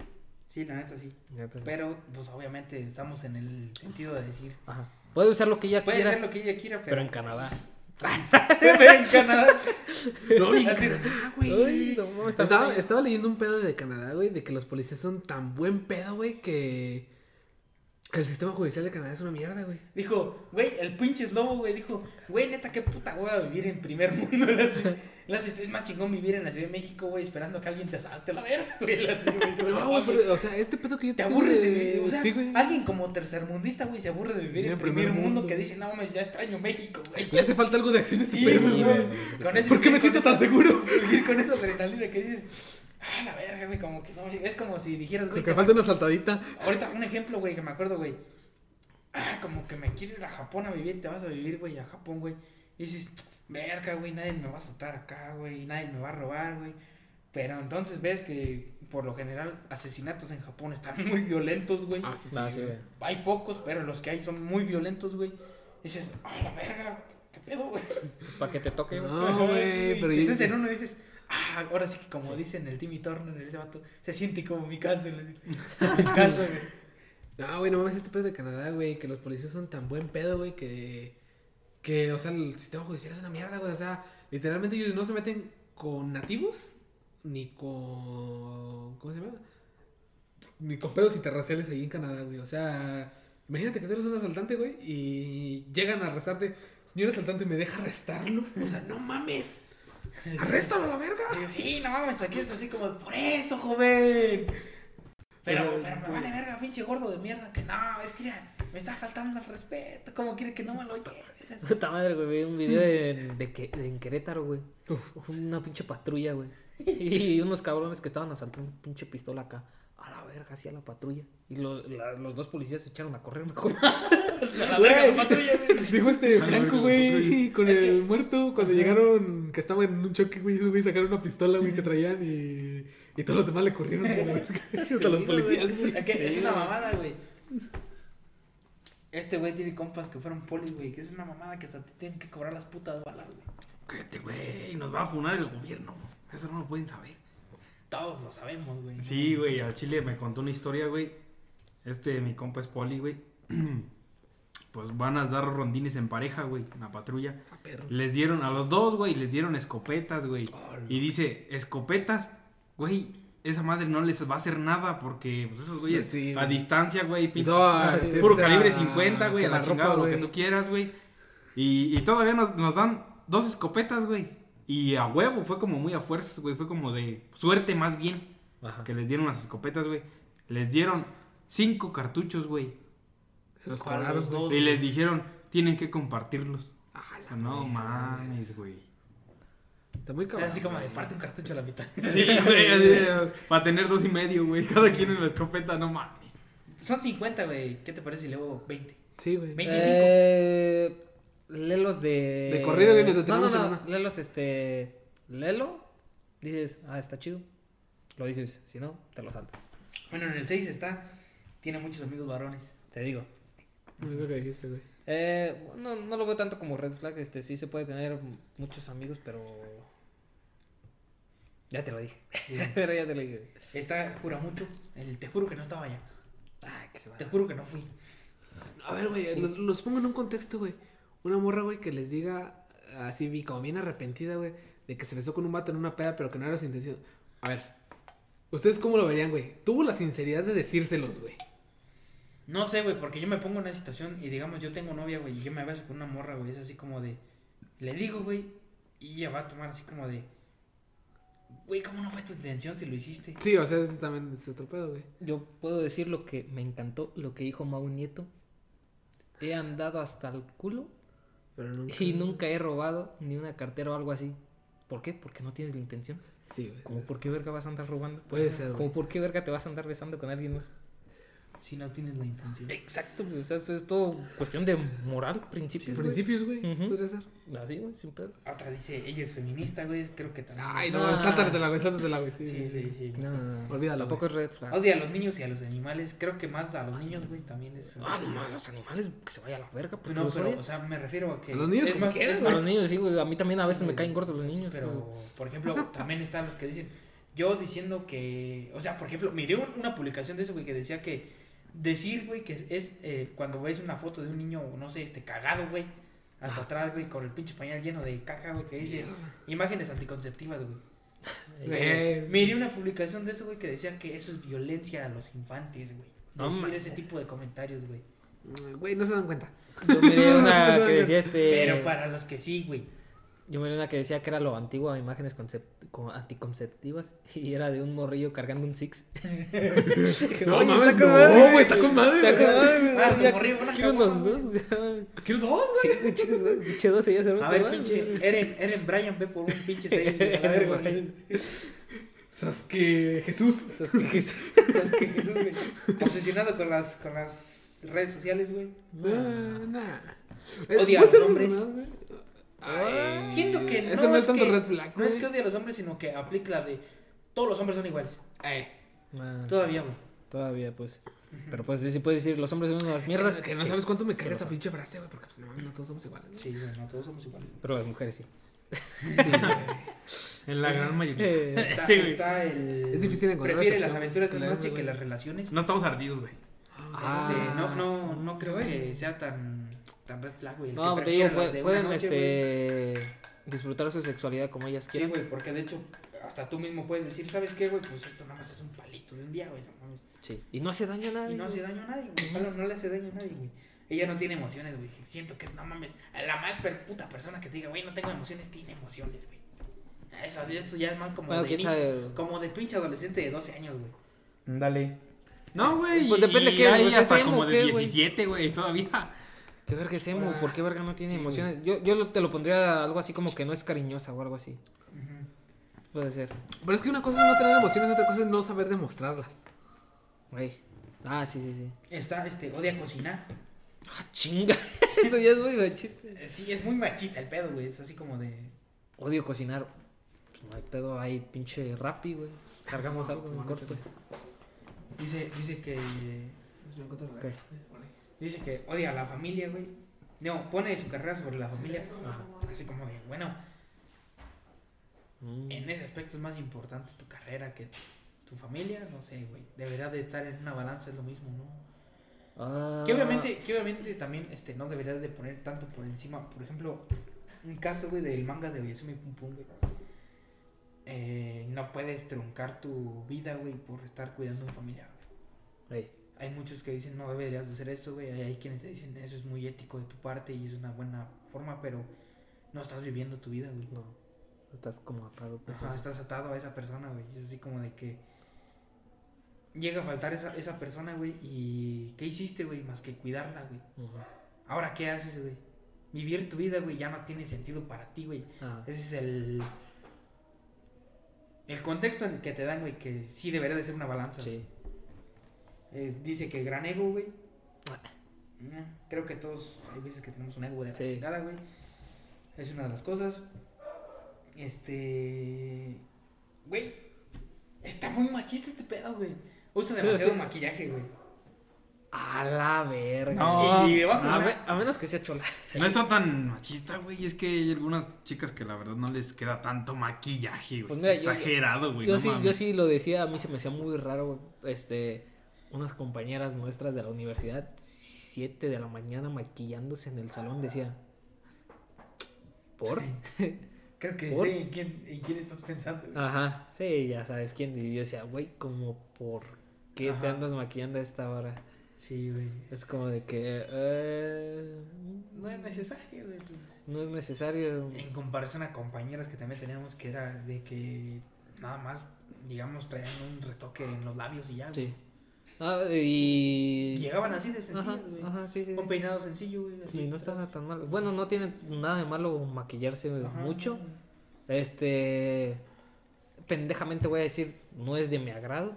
sí, la neta sí. Neta. Pero, pues obviamente estamos en el sentido de decir. Ajá. Puede usar lo que ella Puede quiera, ser lo que ella quiera, pero pero. en Canadá. pero en Canadá. No, Canadá, güey. No Estaba, estaba leyendo un pedo de Canadá, güey, de que los policías son tan buen pedo, güey, que. Que el sistema judicial de Canadá es una mierda, güey. Dijo, güey, el pinche lobo, güey, dijo, güey, neta, qué puta hueva vivir en primer mundo. Hace, es más chingón vivir en la Ciudad de México, güey, esperando a que alguien te asalte la verga, güey. hace, güey, No, pero, o sea, este pedo que yo Te aburres de vivir, o sea, Sí, güey. alguien como tercermundista, güey, se aburre de vivir en primer, mundo, que dice, no mames, ya extraño México, güey. Le hace falta algo de acciones Sí, super, güey, güey. Con eso, ¿Por qué me siento tan seguro? Vivir con esa adrenalina que dices, ah, la verga, güey, como que no, es como si dijeras, güey, te falta una saltadita. Ahorita, un ejemplo, güey, que me acuerdo, güey. Ah, como que me quiero ir a Japón a vivir, te vas a vivir, güey, a Japón, güey. Y dices, verga, güey, nadie me va a azotar acá, güey, nadie me va a robar, güey. Pero entonces ves que, por lo general, asesinatos en Japón están muy violentos, güey. Ah, sí, sí, Ah, sí, güey. güey. Hay pocos, pero los que hay son muy violentos, güey. Dices, ah, la verga, qué pedo, güey. Pues para que te toque, güey. No, güey, pero entonces en uno dices, ah, ahora sí que como dicen el Timmy Turner, ese vato, se siente como mi digo. mi casa, güey. No, güey, no mames este pedo de Canadá, güey, que los policías son tan buen pedo, güey, que... Que, o sea, el sistema judicial es una mierda, güey. O sea, literalmente ellos no se meten con nativos, ni con... ¿Cómo se llama? Ni con pedos interraciales ahí en Canadá, güey. O sea, imagínate que tú eres un asaltante, güey, y llegan a arrestarte. Señor asaltante, ¿me deja arrestarlo? O sea, no mames. ¡Arréstalo a la verga! Digo, sí, no mames, aquí es así como, por eso, joven. Pero, Pero, pero me güey. vale verga, pinche gordo de mierda, que no, es que ya, me está faltando el respeto, ¿cómo quiere que no me lo lleves? Puta madre, güey, vi un video en, de, que, en Querétaro, güey. Una pinche patrulla, güey. Y unos cabrones que estaban asaltando una pinche pistola acá. A la verga, hacia la patrulla. Y lo- la- los dos policías se echaron a correr mejor. A la verga, la patrulla, güey. Dijo este la Franco, güey, con Es el que- muerto, cuando llegaron, que estaban en un choque, güey, esos güey sacaron una pistola, güey, que traían y, y todos los demás le corrieron. Hasta los policías, es una mamada, güey. Este güey tiene compas que fueron polis, güey, que es una mamada que hasta te tienen que cobrar las putas balas, güey. Cállate, güey, nos va a funar el gobierno. Eso no lo pueden saber. Todos lo sabemos, güey. Sí, güey, al chile me contó una historia, güey. Este, mi compa es poli, güey. Pues van a dar rondines en pareja, güey, en la patrulla. Ah, perro. Les dieron, a los dos, güey, les dieron escopetas, güey. Y dice, escopetas, güey, esa madre no les va a hacer nada porque pues, esos güeyes Sí, a distancia, güey, pinches, puro sea, calibre 50, güey, a la chingada, lo que tú quieras, güey. Y, y todavía nos, nos dan dos escopetas, güey. Y a huevo, fue como muy a fuerzas, güey, fue como de suerte más bien Ajá. que les dieron las escopetas, güey. Les dieron cinco cartuchos, güey. Se los dos. Y les dijeron, tienen que compartirlos. Ah, O la sea, no mames, güey. Está muy Es cabrón. así como de parte un cartucho a la mitad. Sí, güey, para tener dos y medio, güey. Cada quien en la escopeta, no mames. Son 50, güey. ¿Qué te parece si luego 20? Sí, güey. 25. Eh, lelos de. De corrido, güey, te No, no, en no. una. Lelos, este. Lelo. Dices, ah, está chido. Lo dices. Si no, te lo saltas. Bueno, en el 6 está. Tiene muchos amigos varones. Te digo. Es lo que dijiste, güey. Eh, no, no lo veo tanto como red flag. Este, sí se puede tener muchos amigos, pero. Ya te lo dije. pero ya te lo dije. Está, jura mucho. El, te juro que no estaba allá. Ay, que se va. Te juro que no fui. A ver, güey, los, los pongo en un contexto, güey. Una morra, güey, que les diga así, como bien arrepentida, güey, de que se besó con un vato en una peda, pero que no era su intención. A ver, ¿ustedes cómo lo verían, güey? Tuvo la sinceridad de decírselos, güey. No sé, güey, porque yo me pongo en una situación y digamos, yo tengo novia, güey, y yo me beso con una morra, güey. Es así como de. Le digo, güey, y ella va a tomar así como de. Güey, ¿cómo no fue tu intención si lo hiciste? Sí, o sea, ese también es otro pedo, güey. Yo puedo decir lo que me encantó, lo que dijo Mau Nieto. He andado hasta el culo Pero nunca. y nunca he robado ni una cartera o algo así. ¿Por qué? Porque no tienes la intención. Sí, güey. Como por qué verga vas a andar robando. Puede ser, güey. Como por qué verga te vas a andar besando con alguien más. Si no tienes la intención. Exacto, güey. O sea, eso es todo cuestión de moral, principios. güey. Principios, güey. Ujú. Podría ser. Así, güey, sin pedo. Otra dice, ella es feminista, güey. Creo que también. Ay, no, sáltatela, güey, sáltatela, güey. Sí, Sí, sí, sí. No, no, no. Olvídalo, Tampoco es red flag. Odia a los niños y a los animales. Creo que más a los niños, güey, también es. Ah, no, los animales que se vaya a la verga. porque no, pero, o sea, me refiero a que. A los niños más, quieras, es a los niños, sí, güey. A mí también a Sí, veces me caen gordos los Sí, niños. Pero, güey. por ejemplo, también están los que dicen. Yo diciendo que. O sea, por ejemplo, miré un- una publicación de eso, güey, que decía que. Decir, güey, que es eh, cuando ves una foto de un niño, no sé, este, cagado, güey. Hasta atrás, güey, con el pinche pañal lleno de caca, güey, que dice imágenes anticonceptivas, güey. Miré una publicación de eso, güey, que decía que eso es violencia a los infantes, güey. No Decir ese tipo de comentarios, güey. Mm, Güey, no se dan cuenta. Yo miré una No, que decía este. Pero para los que sí, güey. Yo miré una que decía que era lo antiguo a imágenes concep- co- anticonceptivas y era de un morrillo cargando un six. No, Oye, mames, está con no, güey, está con madre, Está con madre, güey. Ah, morrillo, una quiero unos dos. ¿Quieres dos, güey? Pinche dos y ya se A ver, pinche, Eren, Eren Brian, ve por un pinche seis, güey. a la verga, güey. Sasuke Jesús. Que- Es que Jesús, güey. Obsesionado con las, con las redes sociales, güey. Ah, nah. Odia a los hombres. Ay, Siento que no, Eso no es tanto que, red flag, No es que odie a los hombres, sino que aplica la de todos los hombres son iguales. Eh, Ah, Todavía, güey. Todavía, pues. Pero pues sí puedes decir, los hombres son unas mierdas. Es que no Sí. sabes cuánto me caga esa pinche frase, güey, porque pues no no todos somos iguales. ¿no? Sí, güey, no todos somos iguales. Pero las mujeres sí. En la gran mayoría. Está, Sí, está el. Es difícil encontrar Prefiere las aventuras de la noche que las relaciones. No estamos ardidos, güey. Ah. Este, no, no, no creo güey. que sea tan, tan red flag, güey. El No, que te digo, pueden, güey. este, disfrutar su sexualidad como ellas Sí, quieran. güey, porque de hecho, hasta tú mismo puedes decir, ¿sabes qué, güey? Pues esto nada más es un palito de un día, güey. no. Sí. Y no hace daño a nadie. Y no hace daño a nadie, güey. Pablo no le hace daño a nadie, güey. Ella no tiene emociones, güey. Siento que, no mames, la más per- puta persona que te diga, güey, no tengo emociones, tiene emociones, güey. Eso, esto ya es más como, Bueno, de, sabe. como de pinche adolescente de 12 años, güey. Dale. No, güey. Pues depende y qué, hay pues, es hasta como de ¿qué, güey? 17, güey, todavía. ¿Qué verga es emo? ¿Por qué verga no tiene Sí, emociones? Yo, yo lo- te lo pondría algo así como que no es cariñosa o algo así. Puede ser. Pero es que una cosa es no tener emociones, otra cosa es no saber demostrarlas. Güey. Ah, sí, sí, sí. Está, este, odia cocinar. Ah, chinga. Eso ya es muy machista. Eh, Sí, es muy machista el pedo, güey. Es así como de. Odio cocinar. Pues no hay pedo, hay pinche rapi, güey. Cargamos algo en corto. Dice, dice que. ¿Qué? Dice que odia a la familia, güey. No, pone su carrera sobre la familia. Ajá. Así como de, bueno, Mm. en ese aspecto es más importante tu carrera que tu familia. No sé, güey. Debería de estar en una balanza, es lo mismo, ¿no? Ah. Que obviamente, que obviamente también este, no deberías de poner tanto por encima. Por ejemplo, un caso, güey, del manga de Oyasumi Pum Pum, güey. Eh, no puedes truncar tu vida, güey, por estar cuidando a un familiar, güey. Ey, Hay muchos que dicen no deberías de hacer eso, güey. Hay, quienes te dicen eso es muy ético de tu parte y es una buena forma, pero no estás viviendo tu vida, güey. no. Estás como atado. pues, Ajá, estás atado a esa persona, güey. Es así como de que llega a faltar esa, esa persona, güey. ¿Y qué hiciste, güey? Más que cuidarla, güey. Ahora, ¿qué haces, güey? Vivir tu vida, güey, ya no tiene sentido para ti, güey. Ah. Ese es el... El contexto en el que te dan, güey, que sí debería de ser una balanza. Sí. Eh, dice que gran ego, güey. Mm, Creo que todos hay veces que tenemos un ego de la Sí. chingada, güey. Es una de las cosas. Este. Güey. Está muy machista este pedo, güey. Usa demasiado sí. maquillaje, güey. A la verga. No. Y debajo a, está- me- a menos que sea chola. No está tan machista, güey. Es que hay algunas chicas que la verdad no les queda tanto maquillaje, güey. Pues mira, yo- Exagerado, güey. Yo no sí, yo sí lo decía, a mí se me hacía muy raro, güey. Este, unas compañeras nuestras de la universidad, 7 de la mañana maquillándose en el salón, decía, ¿por? Creo que ¿Por? en quién, en quién estás pensando. güey. Ajá, sí, ya sabes quién. Y yo decía, güey, como, ¿por qué te andas maquillando a esta hora? Sí, güey. Es como de que, eh, No es necesario, güey. pues. no es necesario. En comparación a compañeras que también teníamos que era de que nada más, digamos, traían un retoque en los labios y ya, güey. Sí. Ah, y... Llegaban así de Ajá, sencillas, güey. ajá, sí, sí. Con peinado sencillo, güey. no estaba tan mal. Bueno, no tiene nada de malo maquillarse Ajá. mucho. Este. Pendejamente voy a decir, no es de mi agrado.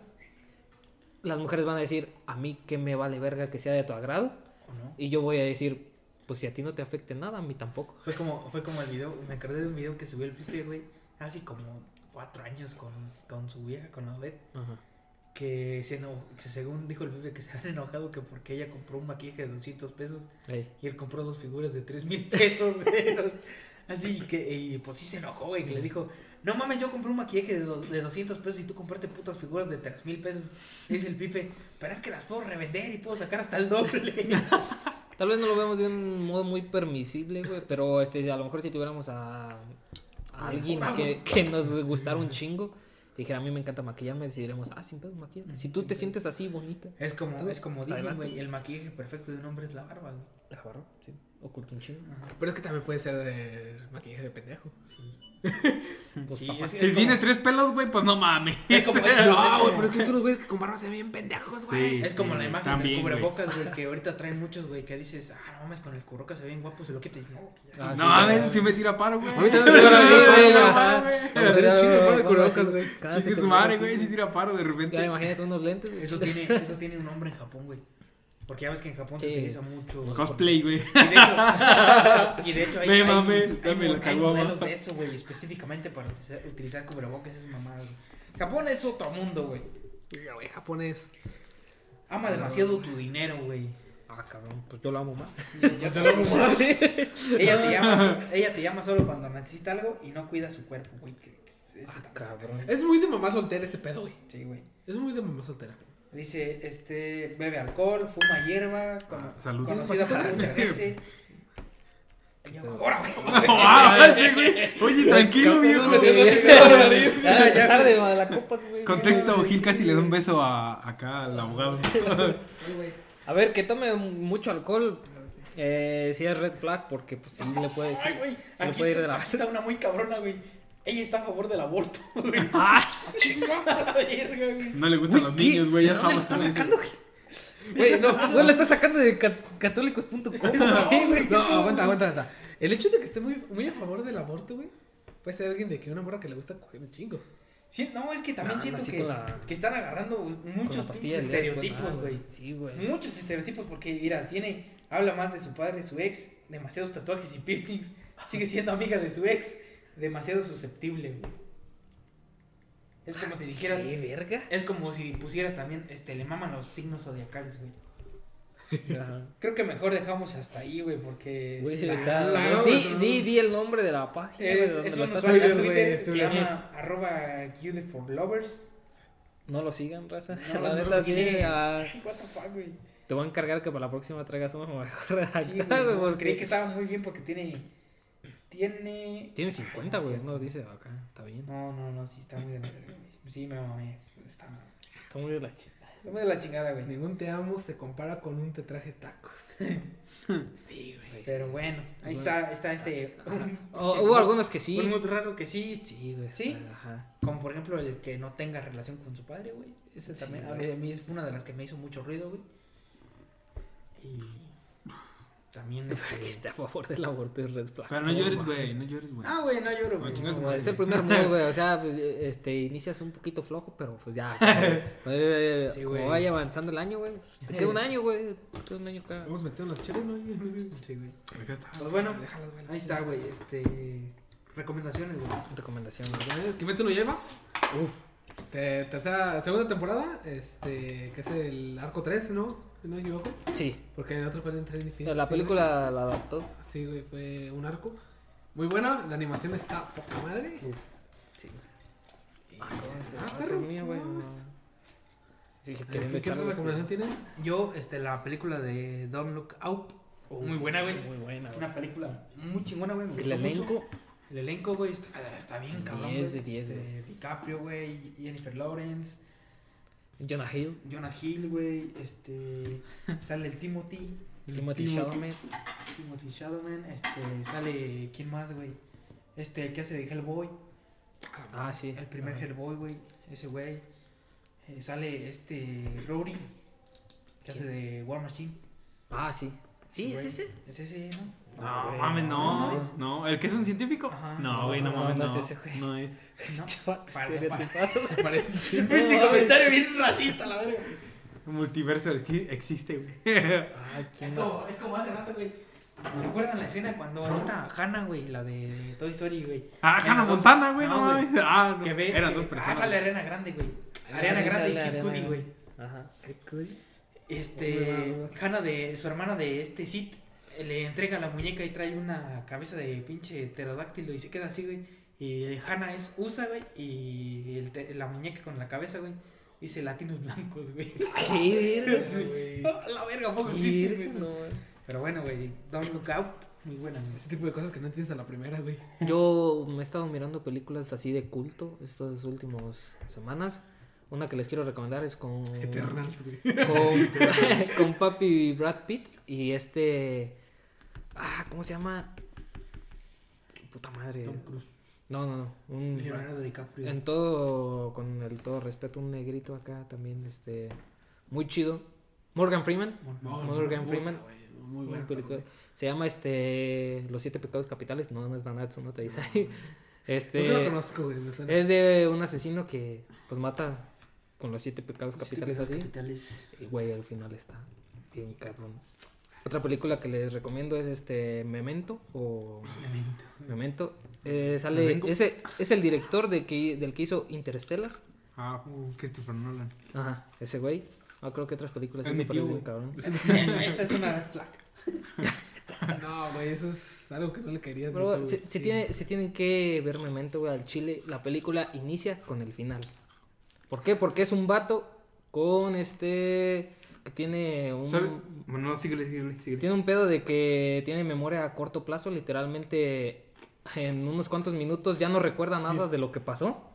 Las mujeres van a decir, a mí que me vale verga que sea de tu agrado. Y yo voy a decir, pues si a ti no te afecte nada, a mí tampoco. Fue como, fue como el video, me acordé de un video que subió el Pipe, güey, hace como cuatro años con, con su vieja, con Odette, Ajá. Que se eno- que según dijo el Pipe que se habían enojado que porque ella compró un maquillaje de 200 pesos Ey. y él compró dos figuras de 3 mil pesos. Así que, y pues sí se enojó, güey, que le dijo, no mames, yo compré un maquillaje de, do- de 200 pesos y tú compraste putas figuras de 3 mil pesos. Dice el Pipe, pero es que las puedo revender y puedo sacar hasta el doble. Tal vez no lo vemos de un modo muy permisible, güey, pero este, a lo mejor si tuviéramos a, a alguien que, que nos gustara un chingo, dijera, a mí me encanta maquillarme, decidiremos, ah, sin pedo, maquillame. Si tú te sientes así, bonita. Es como, Tú, es como adelante. güey, el maquillaje perfecto de un hombre es la barba, güey. La barba, sí, oculta un chingo. Pero es que también puede ser de maquillaje de pendejo. Pues Sí, papá, es- Si es tienes como- tres pelos, güey, pues no mames. Es como, es, No, güey, como- pero es que estos güeyes que con barba se ven bien pendejos, güey. Sí. es como la sí, imagen también, del cubrebocas, güey, que ahorita traen muchos, güey, que dices, ah, no mames, con el cubrebocas se ven guapos, lo y No, que Ah, sí. No sí, mames, si me tira paro, güey. A mí también Sí, me tira sí, paro, güey. el cubrebocas, güey. Su madre, te- güey, si tira paro de Ya repente. imagínate unos lentes. güey. Eso tiene, eso tiene un nombre en Japón, güey. Porque ya ves que en Japón se Sí. utiliza mucho. Cosplay, güey. Y de hecho, y de hecho hay, Me hay- mamé, hay dame la hay modelos de eso, güey, específicamente para utilizar, cubrebocas, es mamada, güey. Japón es otro mundo, güey. Mira, güey, japonés. Ama demasiado tu dinero, güey. Ah, cabrón, pues yo lo amo más. Ya te amo más. ella, te llama, ella te llama solo cuando necesita algo y no cuida su cuerpo, güey. Ah, cabrón. Es muy de mamá soltera ese pedo, güey. Sí, güey. Es muy de mamá soltera. Dice, este, bebe alcohol, fuma hierba, cono- Ah, salud. conocida por mucha gente. Ahora, güey. Sí, güey. Oye, tranquilo, viejo. Contexto, Gil casi le da un beso a acá al abogado. A ver, que tome mucho alcohol. Eh, si es red flag, porque pues sí le puede decir. Ay, güey, se le aquí, puede ir de está, la. aquí está una muy cabrona, güey. Ella está a favor del aborto, güey. ¡Ah! Chingada verga, güey. No le gustan los niños, güey. Ya ¿De dónde lo estamos está sacando? eso. Güey, no, güey, lo está sacando de ca- católicos.com. güey. No, aguanta, aguanta, aguanta. El hecho de que esté muy, muy a favor del aborto, güey, puede ser alguien de que una morra que le gusta coger un chingo. Sí, no, es que también No, siento que, la- que están agarrando muchos la después, estereotipos, ah, güey. Sí, güey. Muchos estereotipos porque, mira, tiene, habla mal de su padre, su ex, demasiados tatuajes y piercings, sigue siendo amiga de su ex, demasiado susceptible, güey. Es como si dijeras, ¿Qué verga? es como si pusieras también, este, le maman los signos zodiacales, güey. Ajá. Creo que mejor dejamos hasta ahí, güey, porque... Güey, sí, está- está- di, está- di, di el nombre de la página. Es, donde es lo un usuario en. Twitter, güey, se es- llama arroba for Lovers. No lo sigan, raza. No, la no neta, sí, tiene. ah, what the fuck, güey. te voy a encargar que para la próxima traigas uno mejor Sí, redactado, güey, no, porque- Creí que estaba muy bien porque tiene. Tiene. Tiene 50, Ay, güey, cierto. no, dice acá, está bien. No, no, no, sí, está muy de la verga. Sí, me mamé. Está, Está muy de la chingada. está muy de la chingada, güey. Ningún te amo se compara con un te traje tacos. Sí, güey. Pero bueno, ahí está, está ese. Oh, hubo algunos que sí. Fue muy raro que sí. Sí, güey. ¿Sí? Ajá. Como por ejemplo el que no tenga relación con su padre, güey. Ese Sí, también. a güey. mí- a mí es una de las que me hizo mucho ruido, güey. Y. También Que este. esté a favor del aborto es red flag. Pero no llores, güey. No llores, güey. Ah, güey, no lloro, güey. No. Es el primer mood, güey. O sea, este, inicias un poquito flojo, pero pues ya. eh, Sí, como güey. vaya avanzando el año, güey. Te queda un año, güey. Te queda un año acá. Vamos metiendo las chelas, ¿no? Sí, güey. Acá está. Pues bueno, Déjalas, güey. ahí está, güey. Este. Recomendaciones, güey. Recomendación. Kimetsu no lleva. Uf. Te- tercera, segunda temporada, este, que es el arco 3, ¿no? Si no me equivoco. Sí. Porque en el otro fue en Training Infinity. La sí, película la adaptó. Sí, güey, fue un arco. Muy buena, la animación está poca madre. Sí. Ah, Ah, perro, queriendo ¿Qué, qué otra este- recomendación tienen? Yo, este, la película de Don't Look Out. muy buena, güey. Muy buena, güey. Una película muy chingona, güey. me El gustó mucho. elenco, El elenco, güey, está, está bien cabrón. 10 güey. de 10, Este, güey. DiCaprio, güey. Jennifer Lawrence. Jonah Hill, Jonah Hill, güey. Este. sale el Timothy. Timothy Timothy. Chalamet. Timothy Chalamet. Este. Sale. ¿Quién más, güey? Este, que hace de Hellboy. Ah, sí. El primer. Hellboy, güey. Ese güey. Eh, sale este. Rory. Que hace de War Machine. Ah, sí. Sí, es güey. ese. Es ese, ¿no? No, güey, mames, no, no. No, ¿el que es un científico? Ajá. No, güey, no, No, mames, no no. es ese, güey. No es. No. Parece-. Pinche No, comentario bien racista, la verga. Multiverso es que existe, güey. Ay, Es ¿quién como, es como hace rato, güey. ¿Se acuerdan la escena cuando esta Hannah, güey, la de Toy Story, güey? Ah, Hannah dos- Montana, güey, no, no, mames. Ah, no. Que ve. Eran que- dos personas. Ah, sale Ariana Grande, güey. Ah, Ariana Grande y Kid Cudi, güey. Ajá. Qué cool. Este. Hannah de. Su hermana de este Sid. Le entrega la muñeca y trae una cabeza de pinche pterodáctilo y se queda así, güey. Y Hannah es USA, güey. Y el la muñeca con la cabeza, güey. Dice latinos blancos, güey. Qué verga, güey. La verga, poco Qué existe, güey. no, güey. Pero bueno, güey. Don't look out. Muy buena, güey. Ese tipo de cosas que no entiendes a la primera, güey. Yo me he estado mirando películas así de culto estas últimas semanas. Una que les quiero recomendar es con. Eternals, güey. Con, con Papi Brad Pitt y este. Ah, ¿cómo se llama? Puta madre. Tom Cruise. No, no, no. Un, Leonardo DiCaprio. en todo, con el todo respeto, un negrito acá también, este. Muy chido. Morgan Freeman. Morgan Freeman. Muy buena película. película. Se llama este Los siete pecados capitales. No, no es Nanatsu, no te dice ahí. Este que lo conozco, güey. Es de un asesino que pues mata con los siete pecados capitales pecados así. capitales. Y güey, al final está bien cabrón. Otra película que les recomiendo es este Memento o Memento. Memento. Eh, sale Memento. ese es el director de que del que hizo Interstellar. Ah, Christopher Nolan. Ajá, ese güey. No creo que otras películas Es tío, bien cabrón. Esta es una red flag. No, güey, eso es algo que no le querías Pero tiene, si tienen que ver Memento, güey, al chile, la película inicia con el final. ¿Por qué? Porque es un vato con este que tiene un no, síguele, síguele, síguele. tiene un pedo de que tiene memoria a corto plazo, literalmente en unos cuantos minutos ya no recuerda nada de lo que pasó.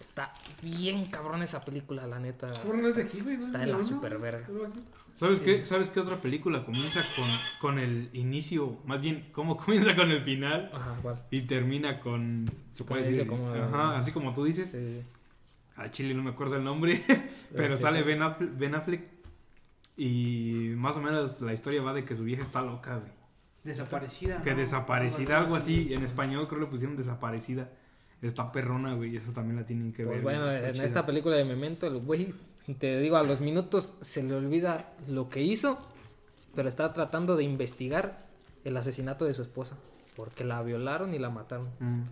Está bien cabrón esa película, la neta. Bueno, no es de aquí, güey. No es Está de en la super verga. ¿Sabes qué? ¿Sabes qué otra película comienza con, con el inicio? Más bien, ¿cómo comienza con el final? Ajá, igual. Y termina con. Se puede decir. como- Ajá, así como tú dices. Sí. Al chile no me acuerdo el nombre. pero sale sí. ben Affleck, Ben Affleck. Y más o menos la historia va de que su vieja está loca, güey. Desaparecida. Que ¿no? desaparecida, algo así. En español creo que le pusieron desaparecida. Está perrona, güey. y Eso también la tienen que Pues ver. bueno, en chida. esta película de Memento, el güey, te digo, a los minutos se le olvida lo que hizo, pero está tratando de investigar el asesinato de su esposa, porque la violaron y la mataron. Mm.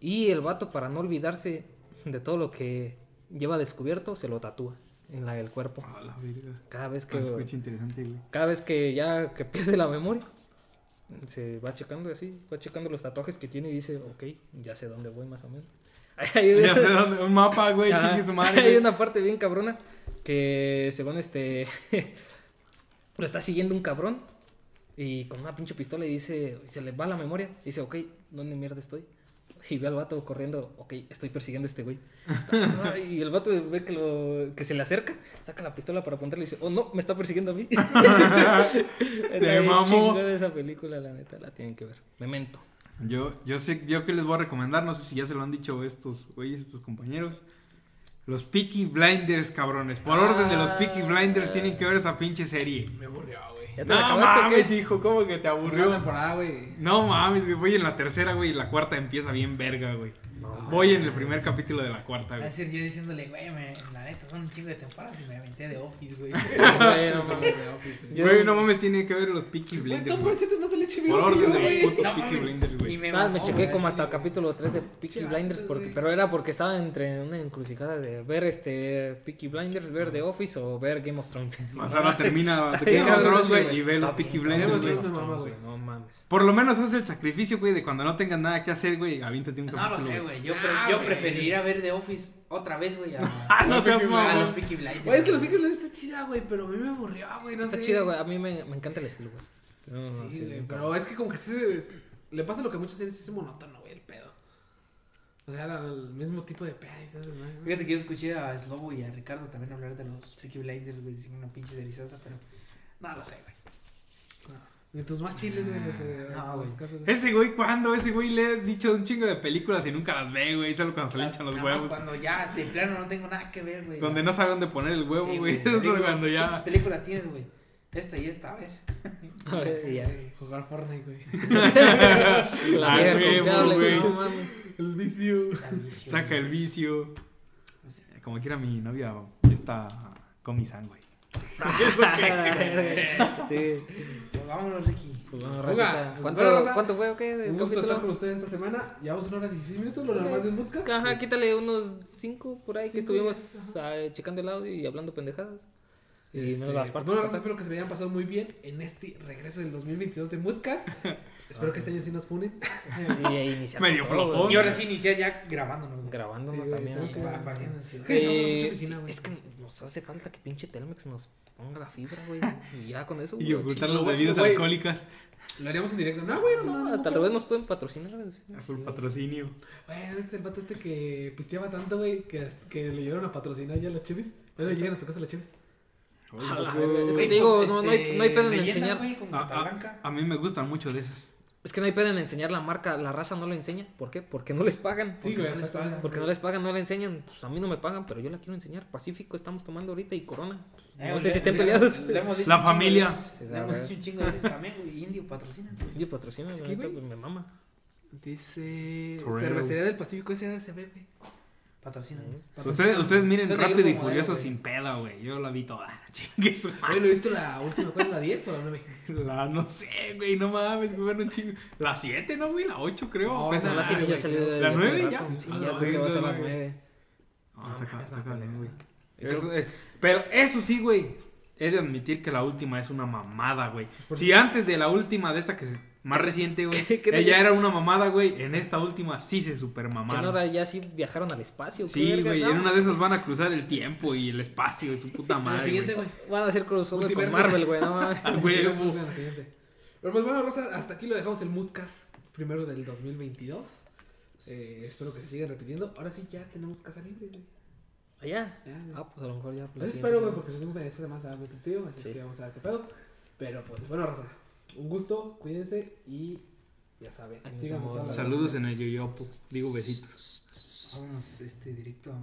Y el vato, para no olvidarse de todo lo que lleva descubierto, se lo tatúa en la del cuerpo. A la verga. Cada vez que, Ah, escucha interesante, güey. cada vez que ya que pierde la memoria, se va checando así, va checando los tatuajes que tiene y dice, ok, ya sé dónde voy más o menos. Ya sé dónde. Un mapa, güey. Chingue su madre. Hay güey. una parte bien cabrona que según este lo está siguiendo un cabrón y con una pinche pistola y dice, se le va la memoria, dice, ok, ¿dónde mierda estoy? Y ve al vato corriendo, ok, estoy persiguiendo a este güey. y el vato ve que, lo, que se le acerca, saca la pistola para apuntarle y dice, oh no, me está persiguiendo a mí. Bien mamó. esa película, la neta, la tienen que ver. Memento. Yo, yo sé, yo que les voy a recomendar, no sé si ya se lo han dicho estos güeyes, estos compañeros. Los Peaky Blinders, cabrones. Por orden de los Peaky Blinders tienen que ver esa pinche serie. Me aburrió, güey. ¿Ya te No la acabaste o mames, qué? hijo, ¿cómo que te Aburrió temporada, güey. No mames, güey, voy en la tercera, güey, y la cuarta empieza bien verga, güey. No no. Voy en el primer capítulo de la cuarta, güey. decir yo diciéndole, güey, me- la neta son un chingo de temporadas y me aventé de Office, güey. No mames. Güey, no mames, tiene que ver los Peaky Blinders, tú güey. manchetes más el HBO. Por orden de los putos No Peaky. Blinders, Y güey. me Ah, me chequé como hasta el capítulo 3 de Peaky Blinders, porque, pero era porque estaba entre una encrucijada de ver este Peaky Blinders, ver The Office o ver Game of Thrones. Sea, ahora termina Game of Thrones, güey, y ve los Peaky Blinders, güey. No mames. Por lo menos haz el sacrificio, güey, de cuando no tengas nada que hacer, güey, aviéntate un No capítulo. lo sé, güey. Yo, Ah, pre- yo güey. preferiría ver The Office otra vez, güey. A, Ah, no a seas los mamón. Peaky Blinders. Güey, es que los Peaky Blinders está chida, güey, pero a mí me aburrió, güey, no Está sé. chido, güey. A mí me, me encanta el estilo, güey. No, no, Sí, sí, güey, bien pero es que como que se- le pasa lo que a muchas sí es monótono, güey, el pedo. O sea, la- el mismo tipo de pedo, ¿sabes? No. Fíjate que yo escuché a Slobo y a Ricardo también hablar de los Peaky Blinders, güey. Dicen una pinche deliciosa, pero no lo sé, güey. Tus más chiles, güey, no sé. No, esas güey. Ese güey, ¿cuándo? Ese güey le he dicho un chingo de películas y nunca las ve, güey. Solo cuando se le hinchan los Nada más huevos. Cuando ya de plano no tengo nada que ver, güey. Donde no sabe dónde poner el huevo, Sí, güey. Eso es cuando ¿Cuántas ya. películas tienes, güey? Esta y esta, a ver. A ver, y ya. Jugar Fortnite, güey. La Ah, huevo, confiable, güey. El vicio. Saca el vicio. Como quiera mi novia está con mi sangre. Sí. Pues vámonos, Ricky. Pues bueno, Oiga, pues ¿Cuánto, bueno, ¿Cuánto fue o qué? Un gusto capítulo? estar con ustedes esta semana. Llevamos una hora y 16 minutos, lo normal de un podcast. Ajá, quítale unos 5 por ahí que estuvimos ah, checando el audio y hablando pendejadas. Y Este, menos las partes. bueno, espero que se le hayan pasado muy bien en este regreso del 2022 de Moodcast. espero que este año sí nos funen. Y ahí iniciamos Medio flojón. Y ahora sí iniciar ya grabándonos. Grabándonos Sí, también. que-. Sí, Eh, mucha es que nos hace falta que pinche Telmex nos ponga la fibra, güey. Y ya con eso. Y güey, ocultar chido, las bebidas güey. alcohólicas. Lo haríamos en directo. No, güey, no, no, No, no. hasta al revés nos pueden patrocinar. güey, sí. Full patrocinio. Güey, es el vato este que pisteaba tanto, güey, que, que le llegaron a patrocinar ya las chivis. Bueno, llegan a su casa las chivis. Es que te digo, pues, no, no hay, este, no hay pedo en enseñar. güey, con A, Carta a- Blanca. a mí me gustan mucho de esas. Es que no hay pedo en enseñar la marca. La raza no la enseña. ¿Por qué? Porque no les pagan. Sí, güey, no les pagan. Porque no les pagan, no la enseñan. Pues a mí no me pagan, pero yo la quiero enseñar. Pacífico estamos tomando ahorita y Corona. Eh, No sé si estén le- peleados. La familia. Le hemos dicho un chingo de también, güey. Indio patrocina. Neta, güey. pues, me mama. Dice Torero. Cervecería del Pacífico SADCB, güey. Patrocina. Ustedes, ustedes miren Son Rápido y Furioso sin pedo, güey. Yo la vi toda. Chingue su Güey, ¿no viste la última? ¿Cuál es la 10 o la 9? La, no sé, güey, no mames, güey, un chingo. La 7, ¿no, güey? La 8, creo. No, la siete ya güey, salió ¿La de nueve rato. ya? Sí, Ah, ya no, creo que va a ser la güey. 9. No, No, está ca- mames, está no, cabrón, pelea. güey. Eso, eh, pero eso sí, güey. He de admitir que la última es una mamada, güey. ¿Por Si antes de la última, de esta que es más reciente, güey, ¿Qué- qué te- ella era una mamada, güey. En esta última sí se super Que mamaron. ahora ya sí viajaron al espacio. Sí, verga, güey, no, en una de esas van a cruzar el tiempo y el espacio y su puta madre. siguiente, güey. güey. Van a hacer crossover con. Marvel, güey. No mames. Ah. Pero pues bueno, Rosa, hasta aquí lo dejamos el Moodcast primero del 2022. Eh, espero que se sigan repitiendo. Ahora sí ya tenemos casa libre, güey. Allá. Ya, güey. Ah, pues a lo mejor ya. Eso espero, güey, porque esta semana se va muy divertido, así Sí. que vamos a ver qué pedo. Pero pues bueno, Rosa, un gusto, cuídense y ya saben, las Saludos en el yoyopo. Digo besitos. Vámonos este, directo a